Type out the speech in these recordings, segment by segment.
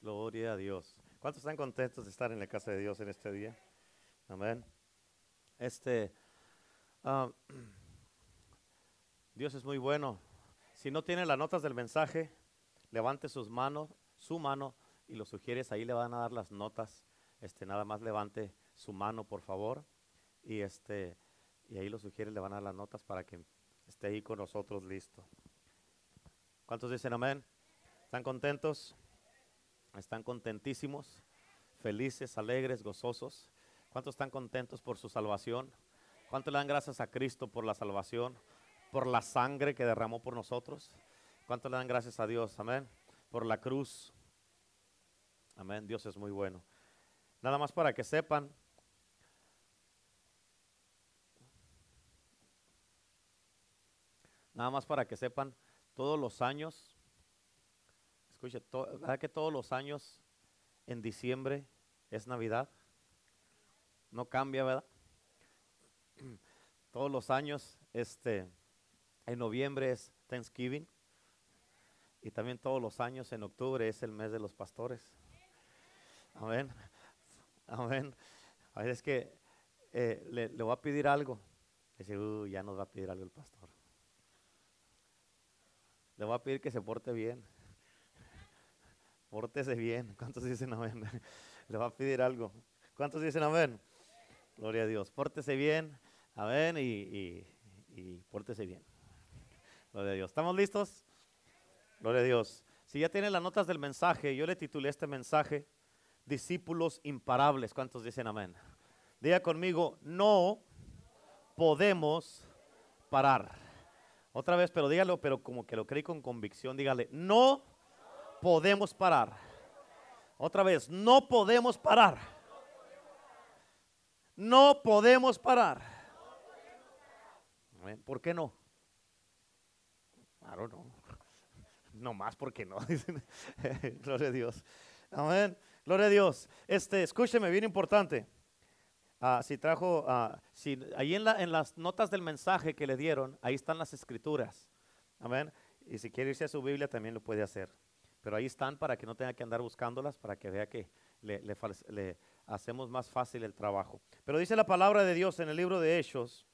Gloria a Dios. ¿Cuántos están contentos de estar en la casa de Dios en este día? Amén. Este, ah, Dios es muy bueno. Si no tiene las notas del mensaje, levante sus manos, su mano y lo sugieres, ahí le van a dar las notas. Este, nada más levante su mano, por favor. Y este, y ahí lo sugiere, le van a dar las notas para que esté ahí con nosotros listo. ¿Cuántos dicen amén? ¿Están contentos? ¿Están contentísimos? Felices, alegres, gozosos. ¿Cuántos están contentos por su salvación? ¿Cuántos le dan gracias a Cristo por la salvación? Por la sangre que derramó por nosotros. ¿Cuántos le dan gracias a Dios? Amén. Por la cruz. Amén. Dios es muy bueno. Nada más para que sepan. Nada más para que sepan, todos los años, escuche, ¿verdad que todos los años en diciembre es Navidad? No cambia, ¿verdad? Todos los años, este, en noviembre es Thanksgiving. Y también todos los años en octubre es el mes de los pastores. Amén. Amén. A ver, es que eh, le, le, voy a pedir algo. Dice, uh, ya nos va a pedir algo el pastor. Le voy a pedir que se porte bien. Pórtese bien. ¿Cuántos dicen amén? Le va a pedir algo. ¿Cuántos dicen amén? Gloria a Dios. Pórtese bien. Amén. Y, y, y pórtese bien. Gloria a Dios. ¿Estamos listos? Gloria a Dios. Si ya tienen las notas del mensaje, yo le titulé este mensaje discípulos imparables. ¿Cuántos dicen amén? Diga conmigo, no podemos parar. Otra vez, pero dígalo, pero como que lo creí con convicción, dígale, no podemos parar. Otra vez, no podemos parar. No podemos parar. ¿Por qué no? Claro, no. No más porque no. Gloria a Dios. Amén. Gloria a Dios. Este, escúcheme, bien importante. Ah, si trajo, ah, si, ahí en, la, en las notas del mensaje que le dieron, ahí están las escrituras. Amén. Y si quiere irse a su Biblia, también lo puede hacer. Pero ahí están para que no tenga que andar buscándolas, para que vea que le, le hacemos más fácil el trabajo. Pero dice la palabra de Dios en el libro de Hechos,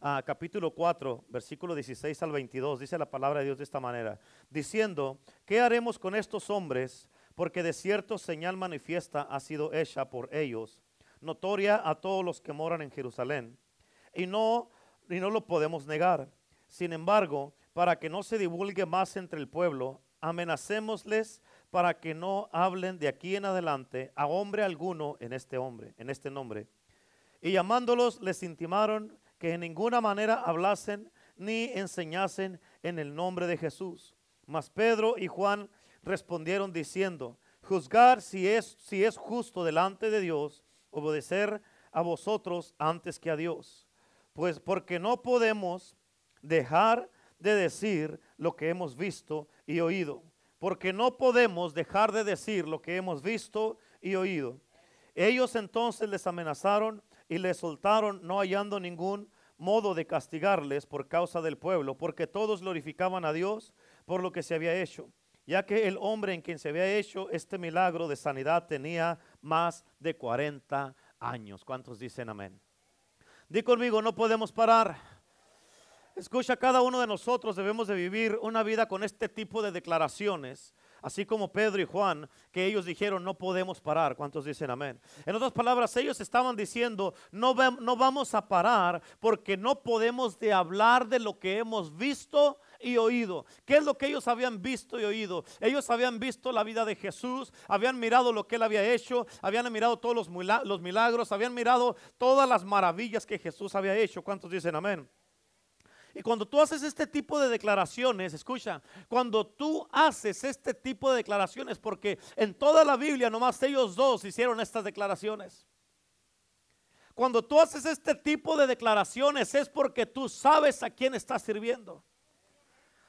Ah, capítulo 4, versículo 16 al 22, dice la palabra de Dios de esta manera, diciendo, ¿qué haremos con estos hombres? Porque de cierto señal manifiesta ha sido hecha por ellos, notoria a todos los que moran en Jerusalén, y no, y no lo podemos negar. Sin embargo, para que no se divulgue más entre el pueblo, amenacémosles para que no hablen de aquí en adelante a hombre alguno en este hombre, en este nombre. Y llamándolos les intimaron que en ninguna manera hablasen ni enseñasen en el nombre de Jesús. Mas Pedro y Juan respondieron diciendo, juzgar si es, si es justo delante de Dios, obedecer a vosotros antes que a Dios. Pues porque no podemos dejar de decir lo que hemos visto y oído. Porque no podemos dejar de decir lo que hemos visto y oído. Ellos entonces les amenazaron y les soltaron no hallando ningún modo de castigarles por causa del pueblo, porque todos glorificaban a Dios por lo que se había hecho, ya que el hombre en quien se había hecho este milagro de sanidad tenía más de 40 años. ¿Cuántos dicen amén? Di conmigo, no podemos parar. Escucha, cada uno de nosotros debemos de vivir una vida con este tipo de declaraciones Así como Pedro y Juan, que ellos dijeron, no podemos parar. ¿Cuántos dicen amén? En otras palabras, ellos estaban diciendo, no, no vamos a parar porque no podemos de hablar de lo que hemos visto y oído. ¿Qué es lo que ellos habían visto y oído? Ellos habían visto la vida de Jesús, habían mirado lo que él había hecho, habían mirado todos los milagros, habían mirado todas las maravillas que Jesús había hecho. ¿Cuántos dicen amén? Y cuando tú haces este tipo de declaraciones, escucha, cuando tú haces este tipo de declaraciones, porque en toda la Biblia nomás ellos dos hicieron estas declaraciones. Cuando tú haces este tipo de declaraciones es porque tú sabes a quién estás sirviendo.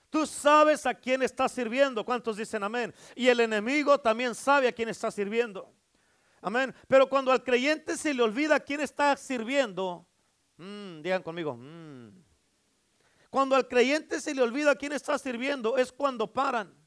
Tú sabes a quién estás sirviendo. ¿Cuántos dicen amén? Y el enemigo también sabe a quién está sirviendo. Amén. Pero cuando al creyente se le olvida a quién está sirviendo, mm, digan conmigo, mm, cuando al creyente se le olvida a quién está sirviendo, es cuando paran.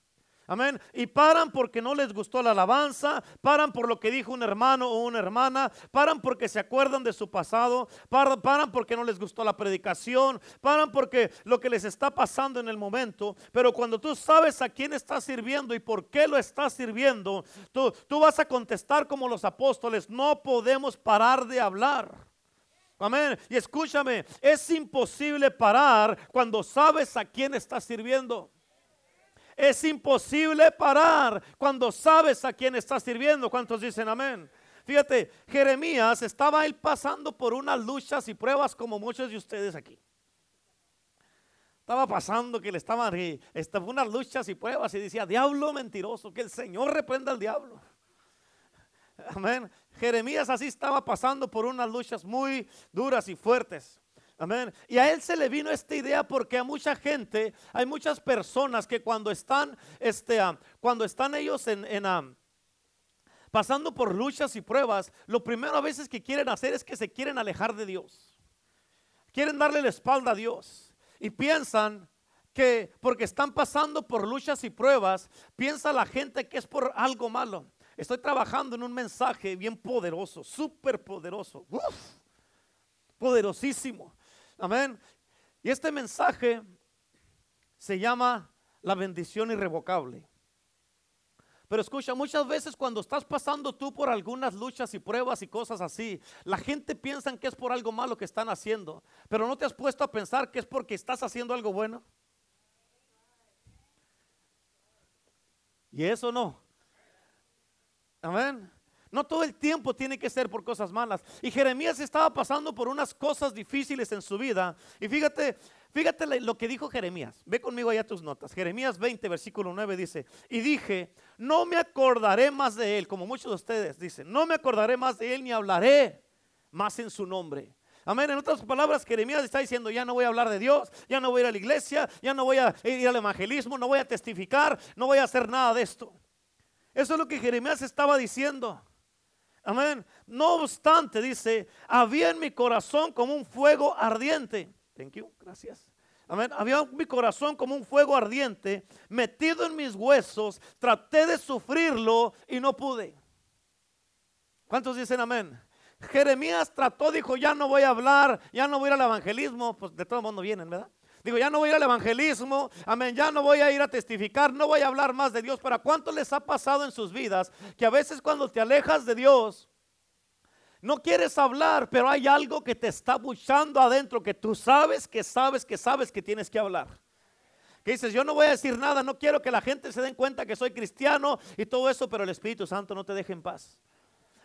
Amén. Y paran porque no les gustó la alabanza, paran por lo que dijo un hermano o una hermana, paran porque se acuerdan de su pasado, paran, porque no les gustó la predicación, paran porque lo que les está pasando en el momento. Pero cuando tú sabes a quién estás sirviendo y por qué lo estás sirviendo, tú, tú vas a contestar como los apóstoles, no podemos parar de hablar. Amén. Y escúchame, es imposible parar cuando sabes a quién estás sirviendo. Es imposible parar cuando sabes a quién estás sirviendo. ¿Cuántos dicen amén? Fíjate, Jeremías estaba él pasando por unas luchas y pruebas como muchos de ustedes aquí. Estaba pasando que le estaban, estaban unas luchas y pruebas y decía, diablo mentiroso, que el Señor reprenda al diablo. Amén. Jeremías así estaba pasando por unas luchas muy duras y fuertes. Amén. Y a él se le vino esta idea porque a mucha gente, hay muchas personas que cuando están, este, ah, cuando están ellos en, ah, pasando por luchas y pruebas, lo primero a veces que quieren hacer es que se quieren alejar de Dios. Quieren darle la espalda a Dios. Y piensan que porque están pasando por luchas y pruebas, piensa la gente que es por algo malo. Estoy trabajando en un mensaje bien poderoso, súper poderoso. poderosísimo. Amén. Y este mensaje se llama la bendición irrevocable. Pero escucha, muchas veces cuando estás pasando tú por algunas luchas y pruebas y cosas así, la gente piensa que es por algo malo que están haciendo, pero no te has puesto a pensar que es porque estás haciendo algo bueno. Y eso no. Amén. No todo el tiempo tiene que ser por cosas malas. Y Jeremías estaba pasando por unas cosas difíciles en su vida. Y fíjate, fíjate lo que dijo Jeremías. Ve conmigo allá tus notas. Jeremías 20, versículo 9 dice, y dije, no me acordaré más de él, como muchos de ustedes dicen, no me acordaré más de él ni hablaré más en su nombre. Amén. En otras palabras, Jeremías está diciendo, ya no voy a hablar de Dios, ya no voy a ir a la iglesia, ya no voy a ir al evangelismo, no voy a testificar, no voy a hacer nada de esto. Eso es lo que Jeremías estaba diciendo. Amén. No obstante, dice, había en mi corazón como un fuego ardiente. Thank you, gracias. Amén. Había en mi corazón como un fuego ardiente metido en mis huesos. Traté de sufrirlo y no pude. ¿Cuántos dicen amén? Jeremías trató, dijo, ya no voy a hablar, ya no voy a ir al evangelismo. Pues de todo el mundo vienen, ¿verdad? Digo, ya no voy a ir al evangelismo, amén, ya no voy a ir a testificar, no voy a hablar más de Dios. ¿Para cuánto les ha pasado en sus vidas que a veces cuando te alejas de Dios, no quieres hablar, pero hay algo que te está buchando adentro que tú sabes, que sabes, que sabes que tienes que hablar? Que dices, yo no voy a decir nada, no quiero que la gente se den cuenta que soy cristiano y todo eso, pero el Espíritu Santo no te deje en paz.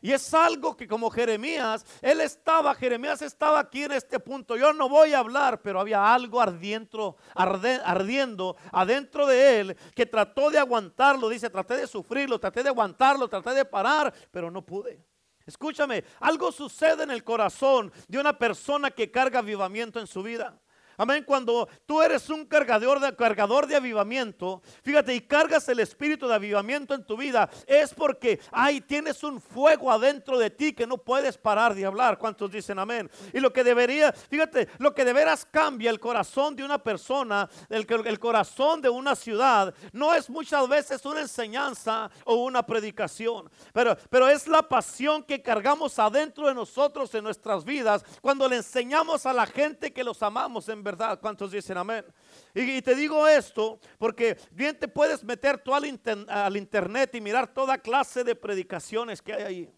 Y es algo que como Jeremías, él estaba, Jeremías estaba aquí en este punto. Yo no voy a hablar, pero había algo ardiendo, ardiendo adentro de él que trató de aguantarlo. Dice, traté de sufrirlo, traté de aguantarlo, traté de parar, pero no pude. Escúchame, algo sucede en el corazón de una persona que carga avivamiento en su vida. Amén. Cuando tú eres un cargador de, cargador de avivamiento, fíjate, y cargas el espíritu de avivamiento en tu vida, es porque ahí tienes un fuego adentro de ti que no puedes parar de hablar. ¿Cuántos dicen amén? Y lo que debería, fíjate, lo que de veras cambia el corazón de una persona, el, el corazón de una ciudad, no es muchas veces una enseñanza o una predicación, pero, pero es la pasión que cargamos adentro de nosotros en nuestras vidas cuando le enseñamos a la gente que los amamos en verdad. ¿Cuántos dicen amén? Y, te digo esto porque bien te puedes meter tú al, al internet y mirar toda clase de predicaciones que hay ahí.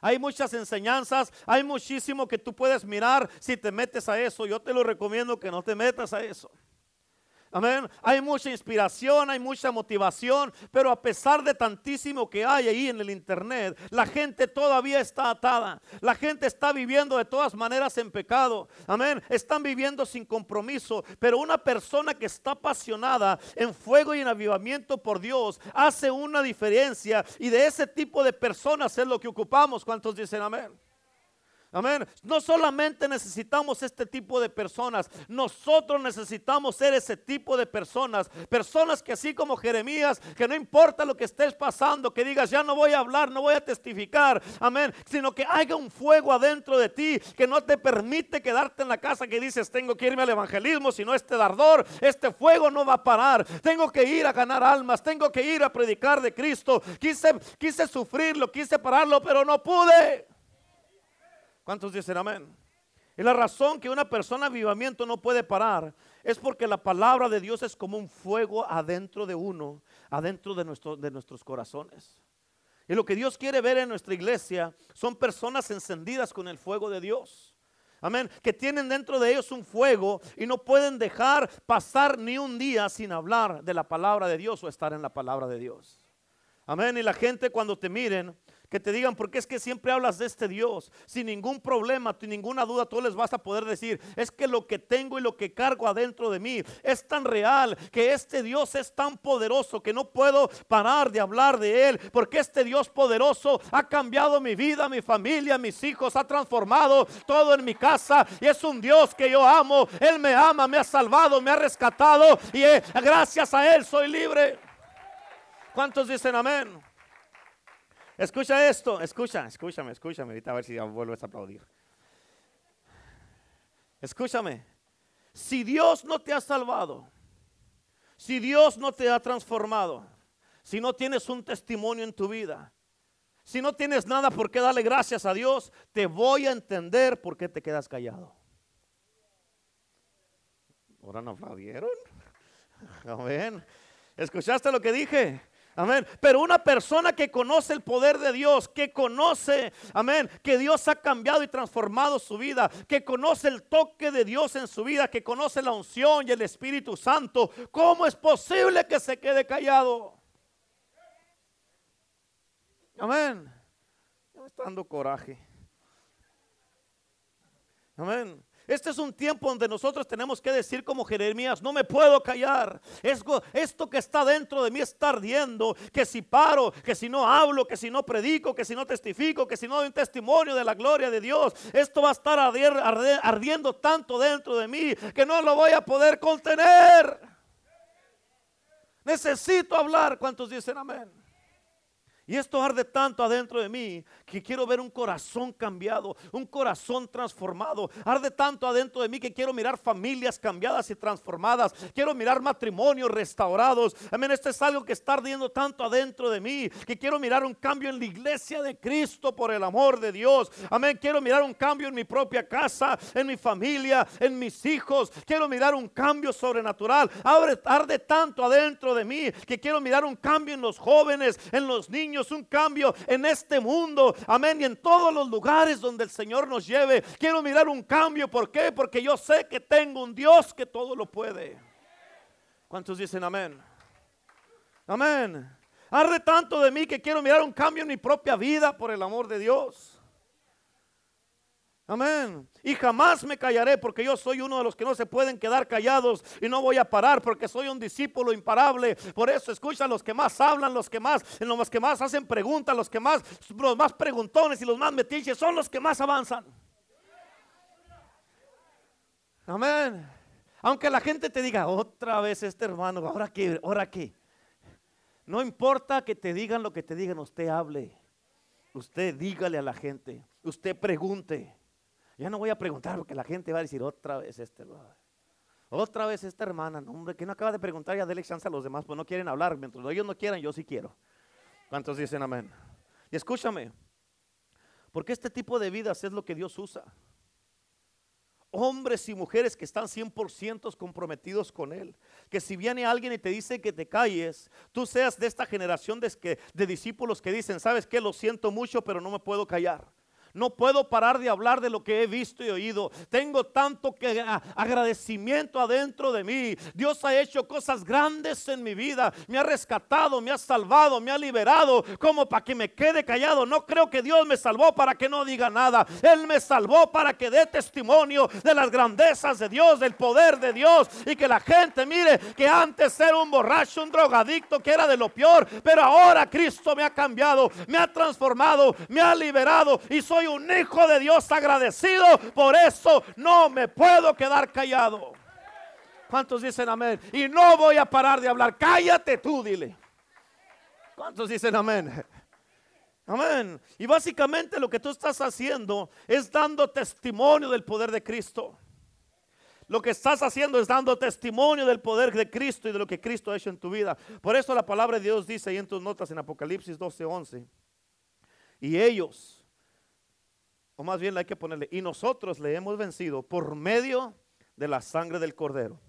Hay muchas enseñanzas, hay muchísimo que tú puedes mirar si te metes a eso. Yo te lo recomiendo que no te metas a eso. Amén. Hay mucha inspiración, hay mucha motivación, pero a pesar de tantísimo que hay ahí en el internet, la gente todavía está atada. La gente está viviendo de todas maneras en pecado. Amén. Están viviendo sin compromiso, pero una persona que está apasionada en fuego y en avivamiento por Dios hace una diferencia y de ese tipo de personas es lo que ocupamos. ¿Cuántos dicen amén? Amén. No solamente necesitamos este tipo de personas, nosotros necesitamos ser ese tipo de personas. Personas que así como Jeremías, que no importa lo que estés pasando, que digas, ya no voy a hablar, no voy a testificar. Amén. Sino que haya un fuego adentro de ti que no te permite quedarte en la casa que dices, tengo que irme al evangelismo, sino este dardor, este fuego no va a parar. Tengo que ir a ganar almas, tengo que ir a predicar de Cristo. Quise, quise sufrirlo, quise pararlo, pero no pude. ¿Cuántos dicen amén? Y la razón que una persona avivamiento no puede parar es porque la palabra de Dios es como un fuego adentro de uno, adentro de, nuestro, de nuestros corazones. Y lo que Dios quiere ver en nuestra iglesia son personas encendidas con el fuego de Dios. Amén. Que tienen dentro de ellos un fuego y no pueden dejar pasar ni un día sin hablar de la palabra de Dios o estar en la palabra de Dios. Amén. Y la gente cuando te miren que te digan, porque es que siempre hablas de este Dios, sin ningún problema, sin ninguna duda, tú les vas a poder decir, es que lo que tengo y lo que cargo adentro de mí es tan real, que este Dios es tan poderoso que no puedo parar de hablar de Él, porque este Dios poderoso ha cambiado mi vida, mi familia, mis hijos, ha transformado todo en mi casa y es un Dios que yo amo, Él me ama, me ha salvado, me ha rescatado y eh, gracias a Él soy libre. ¿Cuántos dicen amén? Escucha esto, escucha, escúchame, escúchame. Ahorita a ver si vuelves a aplaudir. Escúchame. Si Dios no te ha salvado, si Dios no te ha transformado, si no tienes un testimonio en tu vida, si no tienes nada por qué darle gracias a Dios, te voy a entender por qué te quedas callado. ¿Ahora no aplaudieron? Amén. ¿Escuchaste lo que dije? Amén. Pero una persona que conoce el poder de Dios, que conoce, amén, que Dios ha cambiado y transformado su vida, que conoce el toque de Dios en su vida, que conoce la unción y el Espíritu Santo, ¿cómo es posible que se quede callado? Amén. Me está dando coraje. Amén. Este es un tiempo donde nosotros tenemos que decir como Jeremías, no me puedo callar. Esto que está dentro de mí está ardiendo, que si paro, que si no hablo, que si no predico, que si no testifico, que si no doy un testimonio de la gloria de Dios, esto va a estar ardiendo tanto dentro de mí que no lo voy a poder contener. Necesito hablar. ¿Cuántos dicen amén? Y esto arde tanto adentro de mí que quiero ver un corazón cambiado, un corazón transformado. Arde tanto adentro de mí que quiero mirar familias cambiadas y transformadas. Quiero mirar matrimonios restaurados. Amén. Esto es algo que está ardiendo tanto adentro de mí que quiero mirar un cambio en la iglesia de Cristo por el amor de Dios. Amén. Quiero mirar un cambio en mi propia casa, en mi familia, en mis hijos. Quiero mirar un cambio sobrenatural. Arde, arde tanto adentro de mí que quiero mirar un cambio en los jóvenes, en los niños un cambio en este mundo. Amén. Y en todos los lugares donde el Señor nos lleve. Quiero mirar un cambio. ¿Por qué? Porque yo sé que tengo un Dios que todo lo puede. ¿Cuántos dicen amén? Amén. Arre tanto de mí que quiero mirar un cambio en mi propia vida por el amor de Dios. Amén. Y jamás me callaré porque yo soy uno de los que no se pueden quedar callados y no voy a parar porque soy un discípulo imparable. Por eso escucha los que más hablan, los que más, los que más hacen preguntas, los que más, los más preguntones y los más metiches son los que más avanzan. Amén. Aunque la gente te diga otra vez este hermano, ahora qué, ahora qué. No importa que te digan lo que te digan, usted hable. Usted dígale a la gente, usted pregunte. Ya no voy a preguntar porque la gente va a decir otra vez este Otra vez esta hermana, no, hombre, que no acaba de preguntar ya dele chance a los demás, pues no quieren hablar. Mientras ellos no quieran, yo sí quiero. ¿Cuántos dicen amén? Y escúchame, porque este tipo de vidas es lo que Dios usa. Hombres y mujeres que están 100% comprometidos con Él. Que si viene alguien y te dice que te calles, tú seas de esta generación de, de discípulos que dicen, ¿sabes qué? Lo siento mucho, pero no me puedo callar. No puedo parar de hablar de lo que he visto y oído. Tengo tanto que agradecimiento adentro de mí. Dios ha hecho cosas grandes en mi vida. Me ha rescatado, me ha salvado, me ha liberado. Como para que me quede callado. No creo que Dios me salvó para que no diga nada. Él me salvó para que dé testimonio de las grandezas de Dios, del poder de Dios. Y que la gente mire que antes era un borracho, un drogadicto, que era de lo peor. Pero ahora Cristo me ha cambiado, me ha transformado, me ha liberado. Y soy un hijo de Dios agradecido, por eso no me puedo quedar callado. ¿Cuántos dicen amén? Y no voy a parar de hablar. Cállate tú, dile. ¿Cuántos dicen amén? Amén. Y básicamente lo que tú estás haciendo es dando testimonio del poder de Cristo. Lo que estás haciendo es dando testimonio del poder de Cristo y de lo que Cristo ha hecho en tu vida. Por eso la palabra de Dios dice ahí en tus notas en Apocalipsis 12:11. Y ellos, o más bien hay que ponerle, y nosotros le hemos vencido por medio de la sangre del cordero.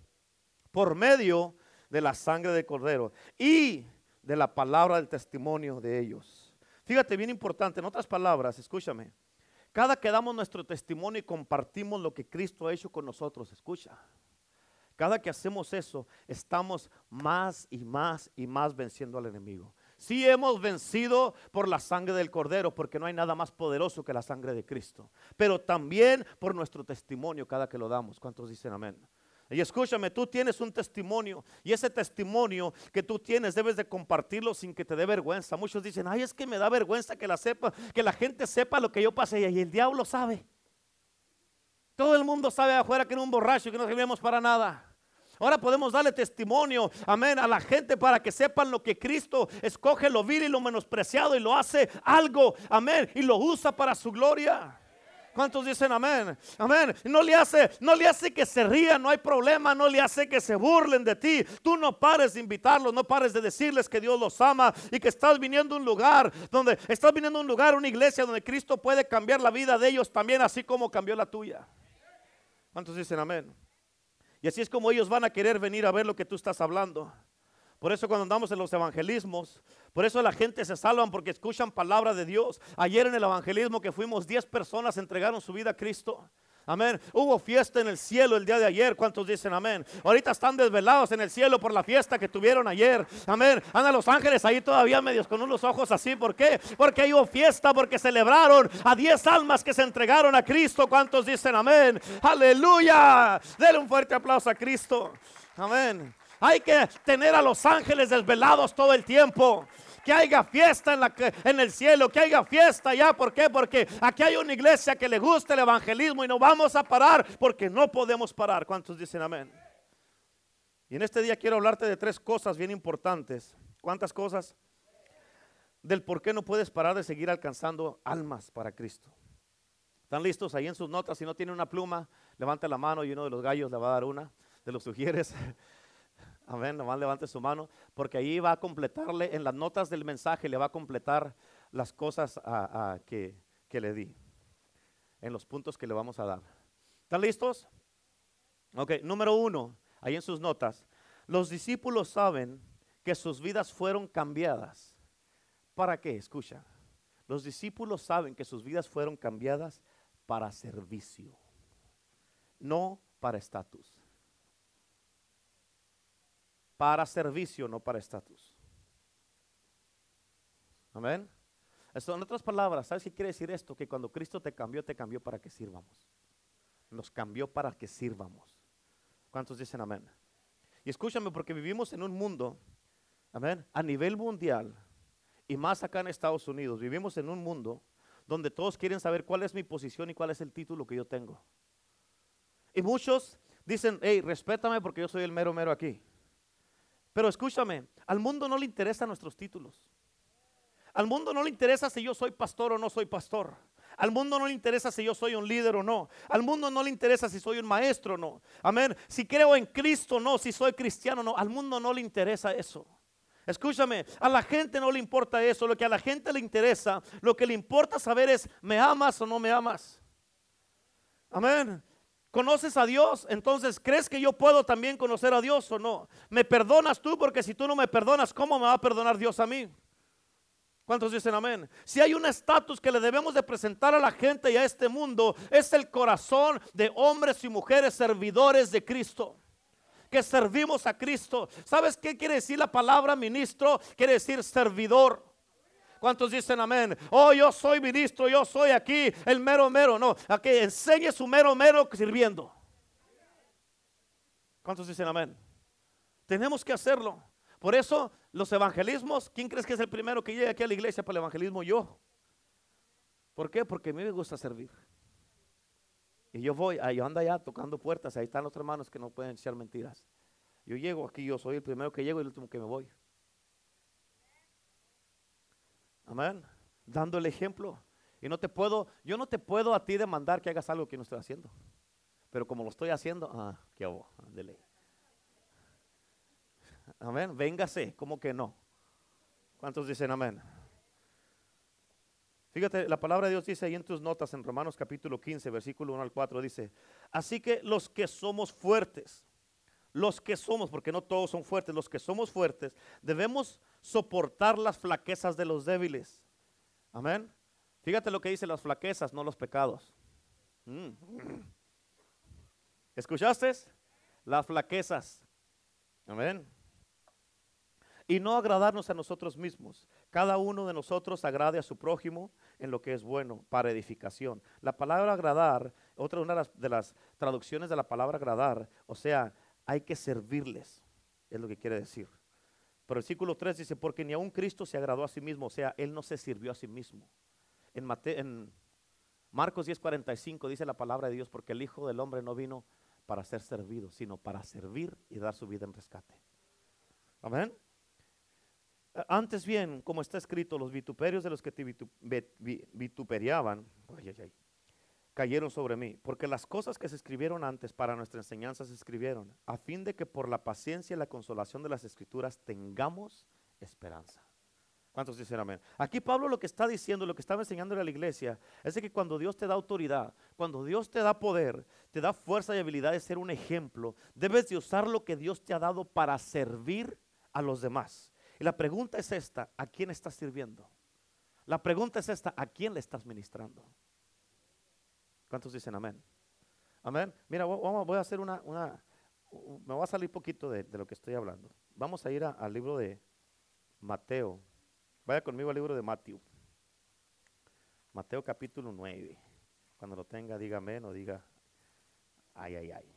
Por medio de la sangre del cordero y de la palabra del testimonio de ellos. Fíjate, bien importante, en otras palabras, escúchame. Cada que damos nuestro testimonio y compartimos lo que Cristo ha hecho con nosotros, escucha. Cada que hacemos eso, estamos más y más y más venciendo al enemigo. Sí hemos vencido por la sangre del cordero, porque no hay nada más poderoso que la sangre de Cristo. Pero también por nuestro testimonio cada que lo damos. ¿Cuántos dicen amén? Y escúchame, tú tienes un testimonio y ese testimonio que tú tienes debes de compartirlo sin que te dé vergüenza. Muchos dicen, ay, es que me da vergüenza que la sepa, que la gente sepa lo que yo pasé y el diablo sabe. Todo el mundo sabe afuera que era un borracho que no servíamos para nada. Ahora podemos darle testimonio, amén, a la gente para que sepan lo que Cristo escoge, lo vil y lo menospreciado y lo hace algo, amén, y lo usa para su gloria. ¿Cuántos dicen amén? Amén. No le hace, no le hace que se rían, no hay problema, no le hace que se burlen de ti. Tú no pares de invitarlos, no pares de decirles que Dios los ama y que estás viniendo a un lugar donde estás viniendo a un lugar, una iglesia donde Cristo puede cambiar la vida de ellos también, así como cambió la tuya. ¿Cuántos dicen amén? Y así es como ellos van a querer venir a ver lo que tú estás hablando. Por eso cuando andamos en los evangelismos, por eso la gente se salvan porque escuchan palabra de Dios. Ayer en el evangelismo que fuimos 10 personas entregaron su vida a Cristo. Amén. Hubo fiesta en el cielo el día de ayer. ¿Cuántos dicen amén? Ahorita están desvelados en el cielo por la fiesta que tuvieron ayer. Amén. Andan los ángeles ahí todavía medios con unos ojos así. ¿Por qué? Porque hubo fiesta, porque celebraron a 10 almas que se entregaron a Cristo. ¿Cuántos dicen amén? Aleluya. Denle un fuerte aplauso a Cristo. Amén. Hay que tener a los ángeles desvelados todo el tiempo. Que haya fiesta en, la, en el cielo, que haya fiesta ya. ¿Por qué? Porque aquí hay una iglesia que le gusta el evangelismo y no vamos a parar porque no podemos parar. ¿Cuántos dicen amén? Y en este día quiero hablarte de tres cosas bien importantes. ¿Cuántas cosas? Del por qué no puedes parar de seguir alcanzando almas para Cristo. ¿Están listos ahí en sus notas? Si no tiene una pluma, levante la mano y uno de los gallos le va a dar una de los sugieres. Amén, nomás levante su mano, porque ahí va a completarle, en las notas del mensaje le va a completar las cosas que, que le di, en los puntos que le vamos a dar. ¿Están listos? Ok, número uno, ahí en sus notas, los discípulos saben que sus vidas fueron cambiadas. ¿Para qué? Escucha, los discípulos saben que sus vidas fueron cambiadas para servicio, no para estatus para servicio, no para estatus. Amén. en otras palabras, ¿sabes qué quiere decir esto? Que cuando Cristo te cambió, te cambió para que sirvamos. Nos cambió para que sirvamos. ¿Cuántos dicen amén? Y escúchame, porque vivimos en un mundo, amén, a nivel mundial y más acá en Estados Unidos, vivimos en un mundo donde todos quieren saber cuál es mi posición y cuál es el título que yo tengo. Y muchos dicen, hey, respétame porque yo soy el mero mero aquí. Pero escúchame, al mundo no le interesan nuestros títulos. Al mundo no le interesa si yo soy pastor o no soy pastor. Al mundo no le interesa si yo soy un líder o no. Al mundo no le interesa si soy un maestro o no. Amén. Si creo en Cristo o no, si soy cristiano o no. Al mundo no le interesa eso. Escúchame, a la gente no le importa eso. Lo que a la gente le interesa, lo que le importa saber es, ¿me amas o no me amas? Amén. ¿Conoces a Dios? Entonces, ¿crees que yo puedo también conocer a Dios o no? ¿Me perdonas tú? Porque si tú no me perdonas, ¿cómo me va a perdonar Dios a mí? ¿Cuántos dicen amén? Si hay un estatus que le debemos de presentar a la gente y a este mundo, es el corazón de hombres y mujeres servidores de Cristo. Que servimos a Cristo. ¿Sabes qué quiere decir la palabra ministro? Quiere decir servidor. ¿Cuántos dicen amén? Oh, yo soy ministro, yo soy aquí el mero mero. No, a que enseñe su mero mero sirviendo. ¿Cuántos dicen amén? Tenemos que hacerlo. Por eso los evangelismos, ¿quién crees que es el primero que llega aquí a la iglesia para el evangelismo? Yo. ¿Por qué? Porque a mí me gusta servir. Y yo voy, ahí ando allá tocando puertas, ahí están los hermanos que no pueden echar mentiras. Yo llego aquí, yo soy el primero que llego y el último que me voy. Amén. Dando el ejemplo. Y no te puedo, yo no te puedo a ti demandar que hagas algo que no estoy haciendo. Pero como lo estoy haciendo, ah, qué hago, ándele. Amén. Véngase, como que no. ¿Cuántos dicen amén? Fíjate, la palabra de Dios dice ahí en tus notas en Romanos capítulo 15, versículo 1 al 4, dice, así que los que somos fuertes, los que somos, porque no todos son fuertes, los que somos fuertes, debemos soportar las flaquezas de los débiles. Amén. Fíjate lo que dice las flaquezas, no los pecados. Mm. ¿Escuchaste? Las flaquezas. Amén y no agradarnos a nosotros mismos. Cada uno de nosotros agrade a su prójimo en lo que es bueno para edificación. La palabra agradar, otra una de las traducciones de la palabra agradar, o sea, hay que servirles, es lo que quiere decir. Pero el versículo 3 dice, porque ni aun Cristo se agradó a sí mismo, o sea, Él no se sirvió a sí mismo. En, Mate, en Marcos 10:45 dice la palabra de Dios, porque el Hijo del Hombre no vino para ser servido, sino para servir y dar su vida en rescate. Amén. Antes bien, como está escrito, los vituperios de los que te vituperiaban cayeron sobre mí, porque las cosas que se escribieron antes para nuestra enseñanza se escribieron, a fin de que por la paciencia y la consolación de las escrituras tengamos esperanza. ¿Cuántos dicen amén? Aquí Pablo lo que está diciendo, lo que estaba enseñando a la iglesia, es de que cuando Dios te da autoridad, cuando Dios te da poder, te da fuerza y habilidad de ser un ejemplo, debes de usar lo que Dios te ha dado para servir a los demás. Y la pregunta es esta, ¿a quién estás sirviendo? La pregunta es esta, ¿a quién le estás ministrando? ¿Cuántos dicen amén? Amén. Mira, voy a hacer una, me va a salir poquito de, lo que estoy hablando. Vamos a ir al libro de Mateo. Vaya conmigo al libro de Mateo. Mateo capítulo 9. Cuando lo tenga, diga amén o diga ay, ay, ay.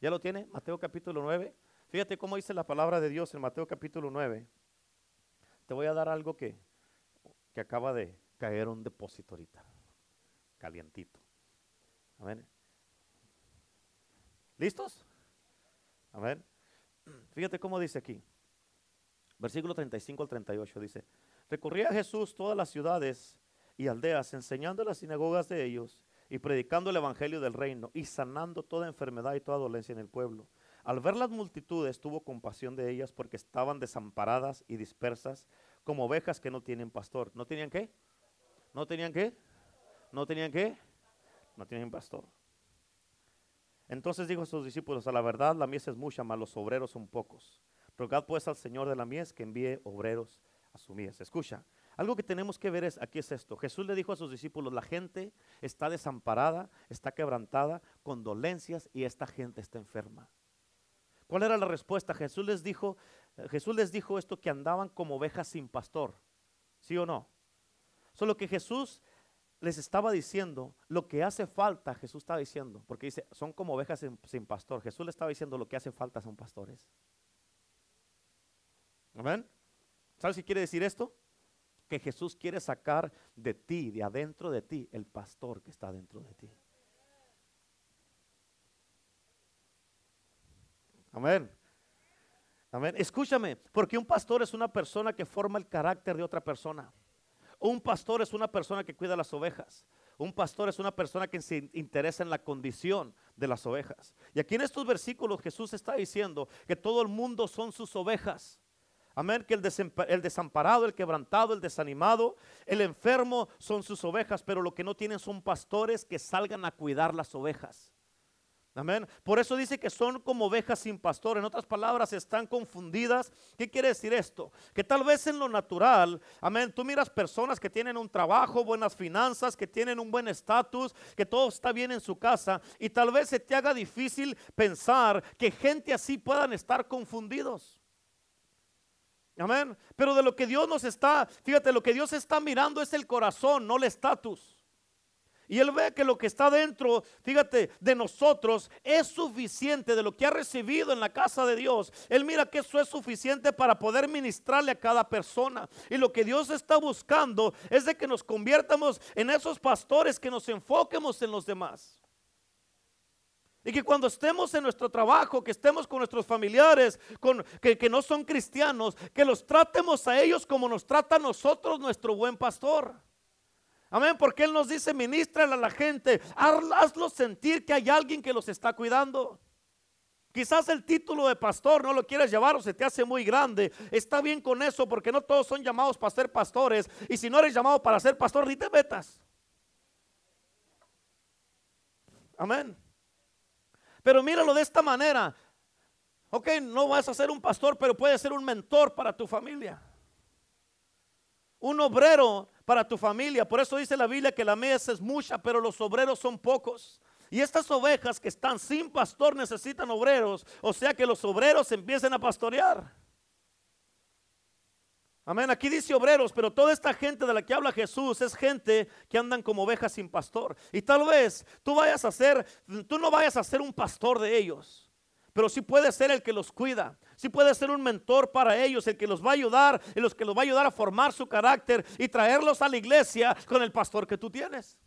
¿Ya lo tiene? Mateo capítulo 9. Fíjate cómo dice la palabra de Dios en Mateo capítulo 9 te voy a dar algo que, que acaba de caer un depósito ahorita, calientito. ¿Listos? Amén. Fíjate cómo dice aquí. Versículo 35 al 38 dice, recorría Jesús todas las ciudades y aldeas, enseñando las sinagogas de ellos y predicando el evangelio del reino y sanando toda enfermedad y toda dolencia en el pueblo. Al ver las multitudes, tuvo compasión de ellas porque estaban desamparadas y dispersas como ovejas que no tienen pastor. ¿No tenían qué? ¿No tenían qué? ¿No tenían qué? No tienen pastor. Entonces dijo a sus discípulos, a la verdad la mies es mucha, mas los obreros son pocos. Rogad pues al Señor de la mies que envíe obreros a su mies. Escucha, algo que tenemos que ver es, aquí es esto. Jesús le dijo a sus discípulos, la gente está desamparada, está quebrantada, con dolencias y esta gente está enferma. ¿Cuál era la respuesta? Jesús les dijo, Jesús les dijo esto que andaban como ovejas sin pastor. ¿Sí o no? Solo que Jesús les estaba diciendo lo que hace falta, Jesús estaba diciendo, porque dice, son como ovejas sin, sin pastor. Jesús le estaba diciendo lo que hace falta son pastores. Amén. ¿Sabes qué quiere decir esto? Que Jesús quiere sacar de ti, de adentro de ti, el pastor que está dentro de ti. Amén. Amén. Escúchame, porque un pastor es una persona que forma el carácter de otra persona. Un pastor es una persona que cuida las ovejas. Un pastor es una persona que se interesa en la condición de las ovejas. Y aquí en estos versículos Jesús está diciendo que todo el mundo son sus ovejas. Amén, que el, el, desamparado, el quebrantado, el desanimado, el enfermo son sus ovejas, pero lo que no tienen son pastores que salgan a cuidar las ovejas. Amén. Por eso dice que son como ovejas sin pastor. En otras palabras, están confundidas. ¿Qué quiere decir esto? Que tal vez en lo natural, amén, tú miras personas que tienen un trabajo, buenas finanzas, que tienen un buen estatus, que todo está bien en su casa y tal vez se te haga difícil pensar que gente así puedan estar confundidos. Amén. Pero de lo que Dios nos está, fíjate, lo que Dios está mirando es el corazón, no el estatus. Y Él ve que lo que está dentro, fíjate, de nosotros es suficiente de lo que ha recibido en la casa de Dios. Él mira que eso es suficiente para poder ministrarle a cada persona. Y lo que Dios está buscando es de que nos conviertamos en esos pastores que nos enfoquemos en los demás. Y que cuando estemos en nuestro trabajo, que estemos con nuestros familiares, con, que, que no son cristianos, que los tratemos a ellos como nos trata a nosotros nuestro buen pastor. Amén, porque Él nos dice, ministra a la gente, hazlo sentir que hay alguien que los está cuidando. Quizás el título de pastor no lo quieres llevar o se te hace muy grande. Está bien con eso porque no todos son llamados para ser pastores. Y si no eres llamado para ser pastor, ni te. Amén. Pero míralo de esta manera. Ok, no vas a ser un pastor, pero puedes ser un mentor para tu familia. Un obrero para tu familia. Por eso dice la Biblia que la mesa es mucha, pero los obreros son pocos. Y estas ovejas que están sin pastor necesitan obreros. O sea que los obreros empiecen a pastorear. Amén. Aquí dice obreros, pero toda esta gente de la que habla Jesús es gente que andan como ovejas sin pastor. Y tal vez tú vayas a ser, tú no vayas a ser un pastor de ellos, pero sí puedes ser el que los cuida. Si puede ser un mentor para ellos, el que los va a ayudar, los que los va a ayudar a formar su carácter y traerlos a la iglesia con el pastor que tú tienes.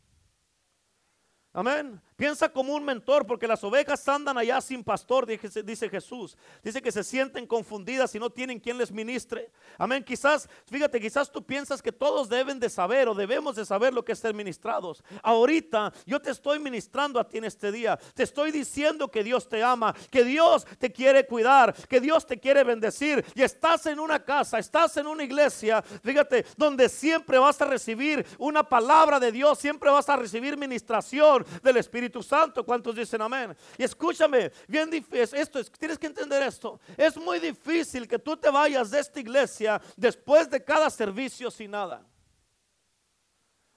Amén. Piensa como un mentor porque las ovejas andan allá sin pastor, dice Jesús. Dice que se sienten confundidas y no tienen quien les ministre. Amén. Quizás, fíjate, quizás tú piensas que todos deben de saber o debemos de saber lo que es ser ministrados. Ahorita yo te estoy ministrando a ti en este día. Te estoy diciendo que Dios te ama, que Dios te quiere cuidar, que Dios te quiere bendecir. Y estás en una casa, estás en una iglesia, fíjate, donde siempre vas a recibir una palabra de Dios, siempre vas a recibir ministración del Espíritu Santo. ¿Cuántos dicen amén? Y escúchame, bien difícil, esto es, tienes que entender esto. Es muy difícil que tú te vayas de esta iglesia después de cada servicio sin nada.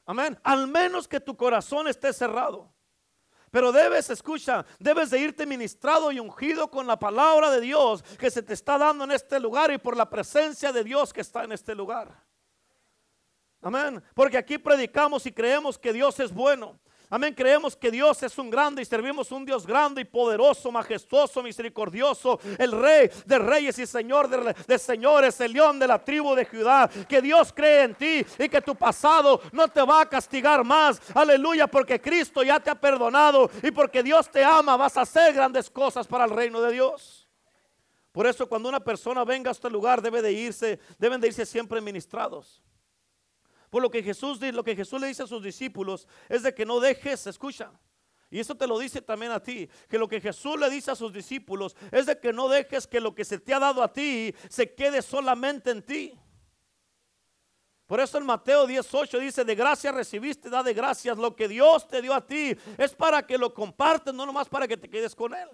Amén. Al menos que tu corazón esté cerrado. Pero debes, escucha, debes de irte ministrado y ungido con la palabra de Dios que se te está dando en este lugar y por la presencia de Dios que está en este lugar. Amén. Porque aquí predicamos y creemos que Dios es bueno. Amén. Creemos que Dios es un grande y servimos un Dios grande y poderoso, majestuoso, misericordioso, el Rey de reyes y Señor de, señores, el león de la tribu de Judá. Que Dios cree en ti y que tu pasado no te va a castigar más. Aleluya, porque Cristo ya te ha perdonado y porque Dios te ama, vas a hacer grandes cosas para el reino de Dios. Por eso cuando una persona venga a este lugar debe de irse, deben de irse siempre ministrados. Por lo que Jesús lo que Jesús le dice a sus discípulos es de que no dejes, escucha. Y eso te lo dice también a ti, que lo que Jesús le dice a sus discípulos es de que no dejes que lo que se te ha dado a ti se quede solamente en ti. Por eso en Mateo 18 dice, de gracia recibiste, da de gracias. Lo que Dios te dio a ti es para que lo compartas, no nomás para que te quedes con Él.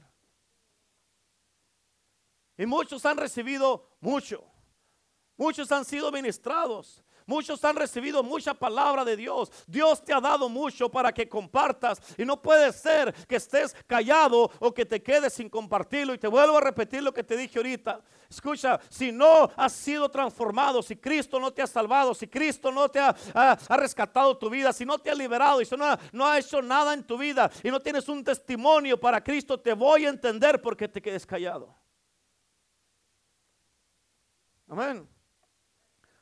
Y muchos han recibido mucho. Muchos han sido ministrados. Muchos han recibido mucha palabra de Dios. Dios te ha dado mucho para que compartas. Y no puede ser que estés callado o que te quedes sin compartirlo. Y te vuelvo a repetir lo que te dije ahorita. Escucha, si no has sido transformado, si Cristo no te ha salvado, si Cristo no te ha, rescatado tu vida, si no te ha liberado y si no, no ha hecho nada en tu vida y no tienes un testimonio para Cristo, te voy a entender porque te quedes callado. Amén.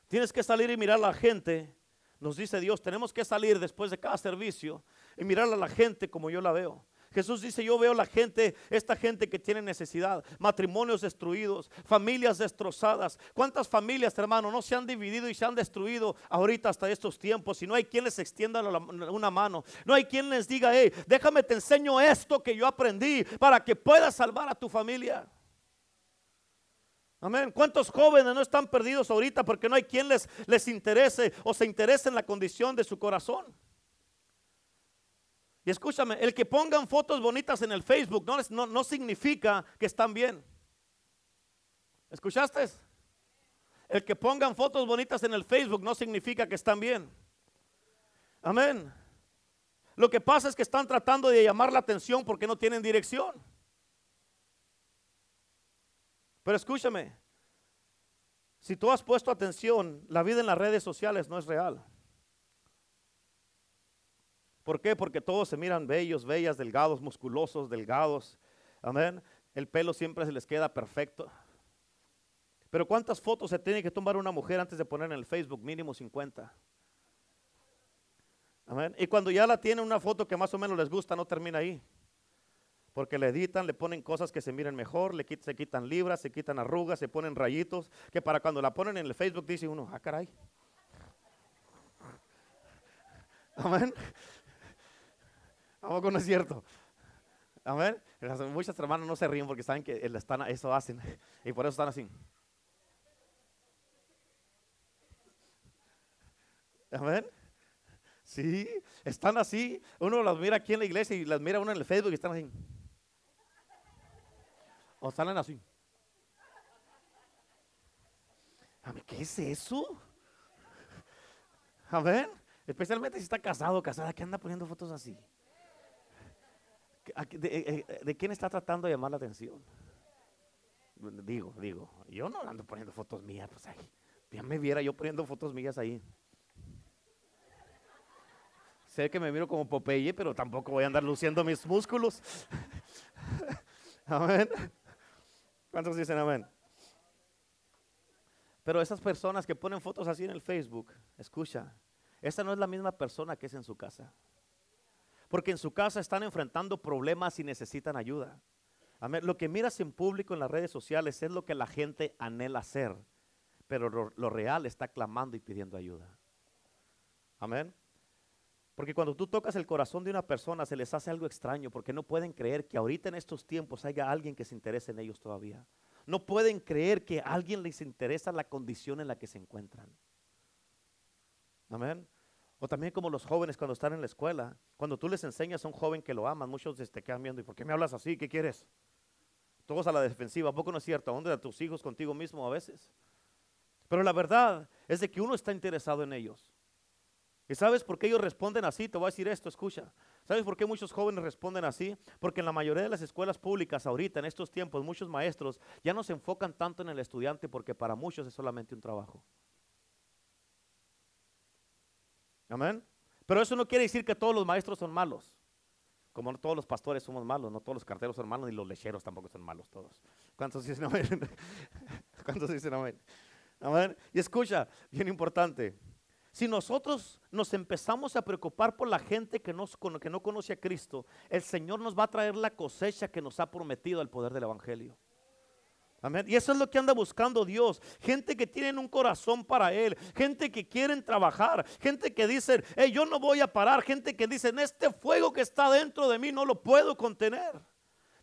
Tienes que salir y mirar a la gente. Nos dice Dios, tenemos que salir después de cada servicio y mirar a la gente como yo la veo. Jesús dice, yo veo la gente, esta gente que tiene necesidad, matrimonios destruidos, familias destrozadas. ¿Cuántas familias, hermano, no se han dividido y se han destruido ahorita hasta estos tiempos? Y no hay quien les extienda una mano, no hay quien les diga, hey, déjame te enseño esto que yo aprendí para que puedas salvar a tu familia. Amén. ¿Cuántos jóvenes no están perdidos ahorita porque no hay quien les, les interese o se interese en la condición de su corazón? Y escúchame, el que pongan fotos bonitas en el Facebook no, no, no significa que están bien. ¿Escuchaste? El que pongan fotos bonitas en el Facebook no significa que están bien. Amén. Lo que pasa es que están tratando de llamar la atención porque no tienen dirección. Pero escúchame, si tú has puesto atención, la vida en las redes sociales no es real. ¿Por qué? Porque todos se miran bellos, bellas, delgados, musculosos, delgados. Amén. El pelo siempre se les queda perfecto. Pero ¿cuántas fotos se tiene que tomar una mujer antes de poner en el Facebook? Mínimo 50. Amén. Y cuando ya la tiene una foto que más o menos les gusta, no termina ahí. Porque le editan, le ponen cosas que se miren mejor, le se quitan libras, se quitan arrugas, se ponen rayitos, que para cuando la ponen en el Facebook dice uno, ah, caray. Amén. ¿A no es cierto? Amén. Muchas hermanas no se ríen porque saben que están, eso hacen y por eso están así. Amén. Sí, están así. Uno las mira aquí en la iglesia y las mira uno en el Facebook y están así. O salen así. ¿Qué es eso? Amén. Especialmente si está casado o casada, que anda poniendo fotos así. Eh, eh, ¿De, quién está tratando de llamar la atención? Digo, digo, yo no ando poniendo fotos mías, pues ahí. Ya me viera yo poniendo fotos mías ahí. Sé que me miro como Popeye, pero tampoco voy a andar luciendo mis músculos. amén. ¿Cuántos dicen amén? Pero esas personas que ponen fotos así en el Facebook, escucha, esa no es la misma persona que es en su casa. Porque en su casa están enfrentando problemas y necesitan ayuda. Amén. Lo que miras en público en las redes sociales es lo que la gente anhela hacer, pero lo, real está clamando y pidiendo ayuda. Amén. Porque cuando tú tocas el corazón de una persona se les hace algo extraño porque no pueden creer que ahorita en estos tiempos haya alguien que se interese en ellos todavía. No pueden creer que a alguien les interesa la condición en la que se encuentran. Amén. O también como los jóvenes cuando están en la escuela, cuando tú les enseñas a un joven que lo aman, muchos te quedan viendo, ¿y por qué me hablas así? ¿Qué quieres? Todos a la defensiva, ¿a poco no es cierto? ¿A dónde a tus hijos contigo mismo a veces? Pero la verdad es de que uno está interesado en ellos. ¿Y sabes por qué ellos responden así? Te voy a decir esto, escucha. ¿Sabes por qué muchos jóvenes responden así? Porque en la mayoría de las escuelas públicas ahorita, en estos tiempos, muchos maestros ya no se enfocan tanto en el estudiante porque para muchos es solamente un trabajo. Amén. Pero eso no quiere decir que todos los maestros son malos. Como no todos los pastores somos malos, no todos los carteros son malos, ni los lecheros tampoco son malos todos. ¿Cuántos dicen amén? ¿Cuántos dicen amén? Amén. Y escucha, bien importante. Si nosotros nos empezamos a preocupar por la gente que, que no conoce a Cristo, el Señor nos va a traer la cosecha que nos ha prometido el poder del Evangelio. Y eso es lo que anda buscando Dios. Gente que tienen un corazón para Él. Gente que quieren trabajar. Gente que dicen, yo no voy a parar. Gente que dicen, este fuego que está dentro de mí no lo puedo contener.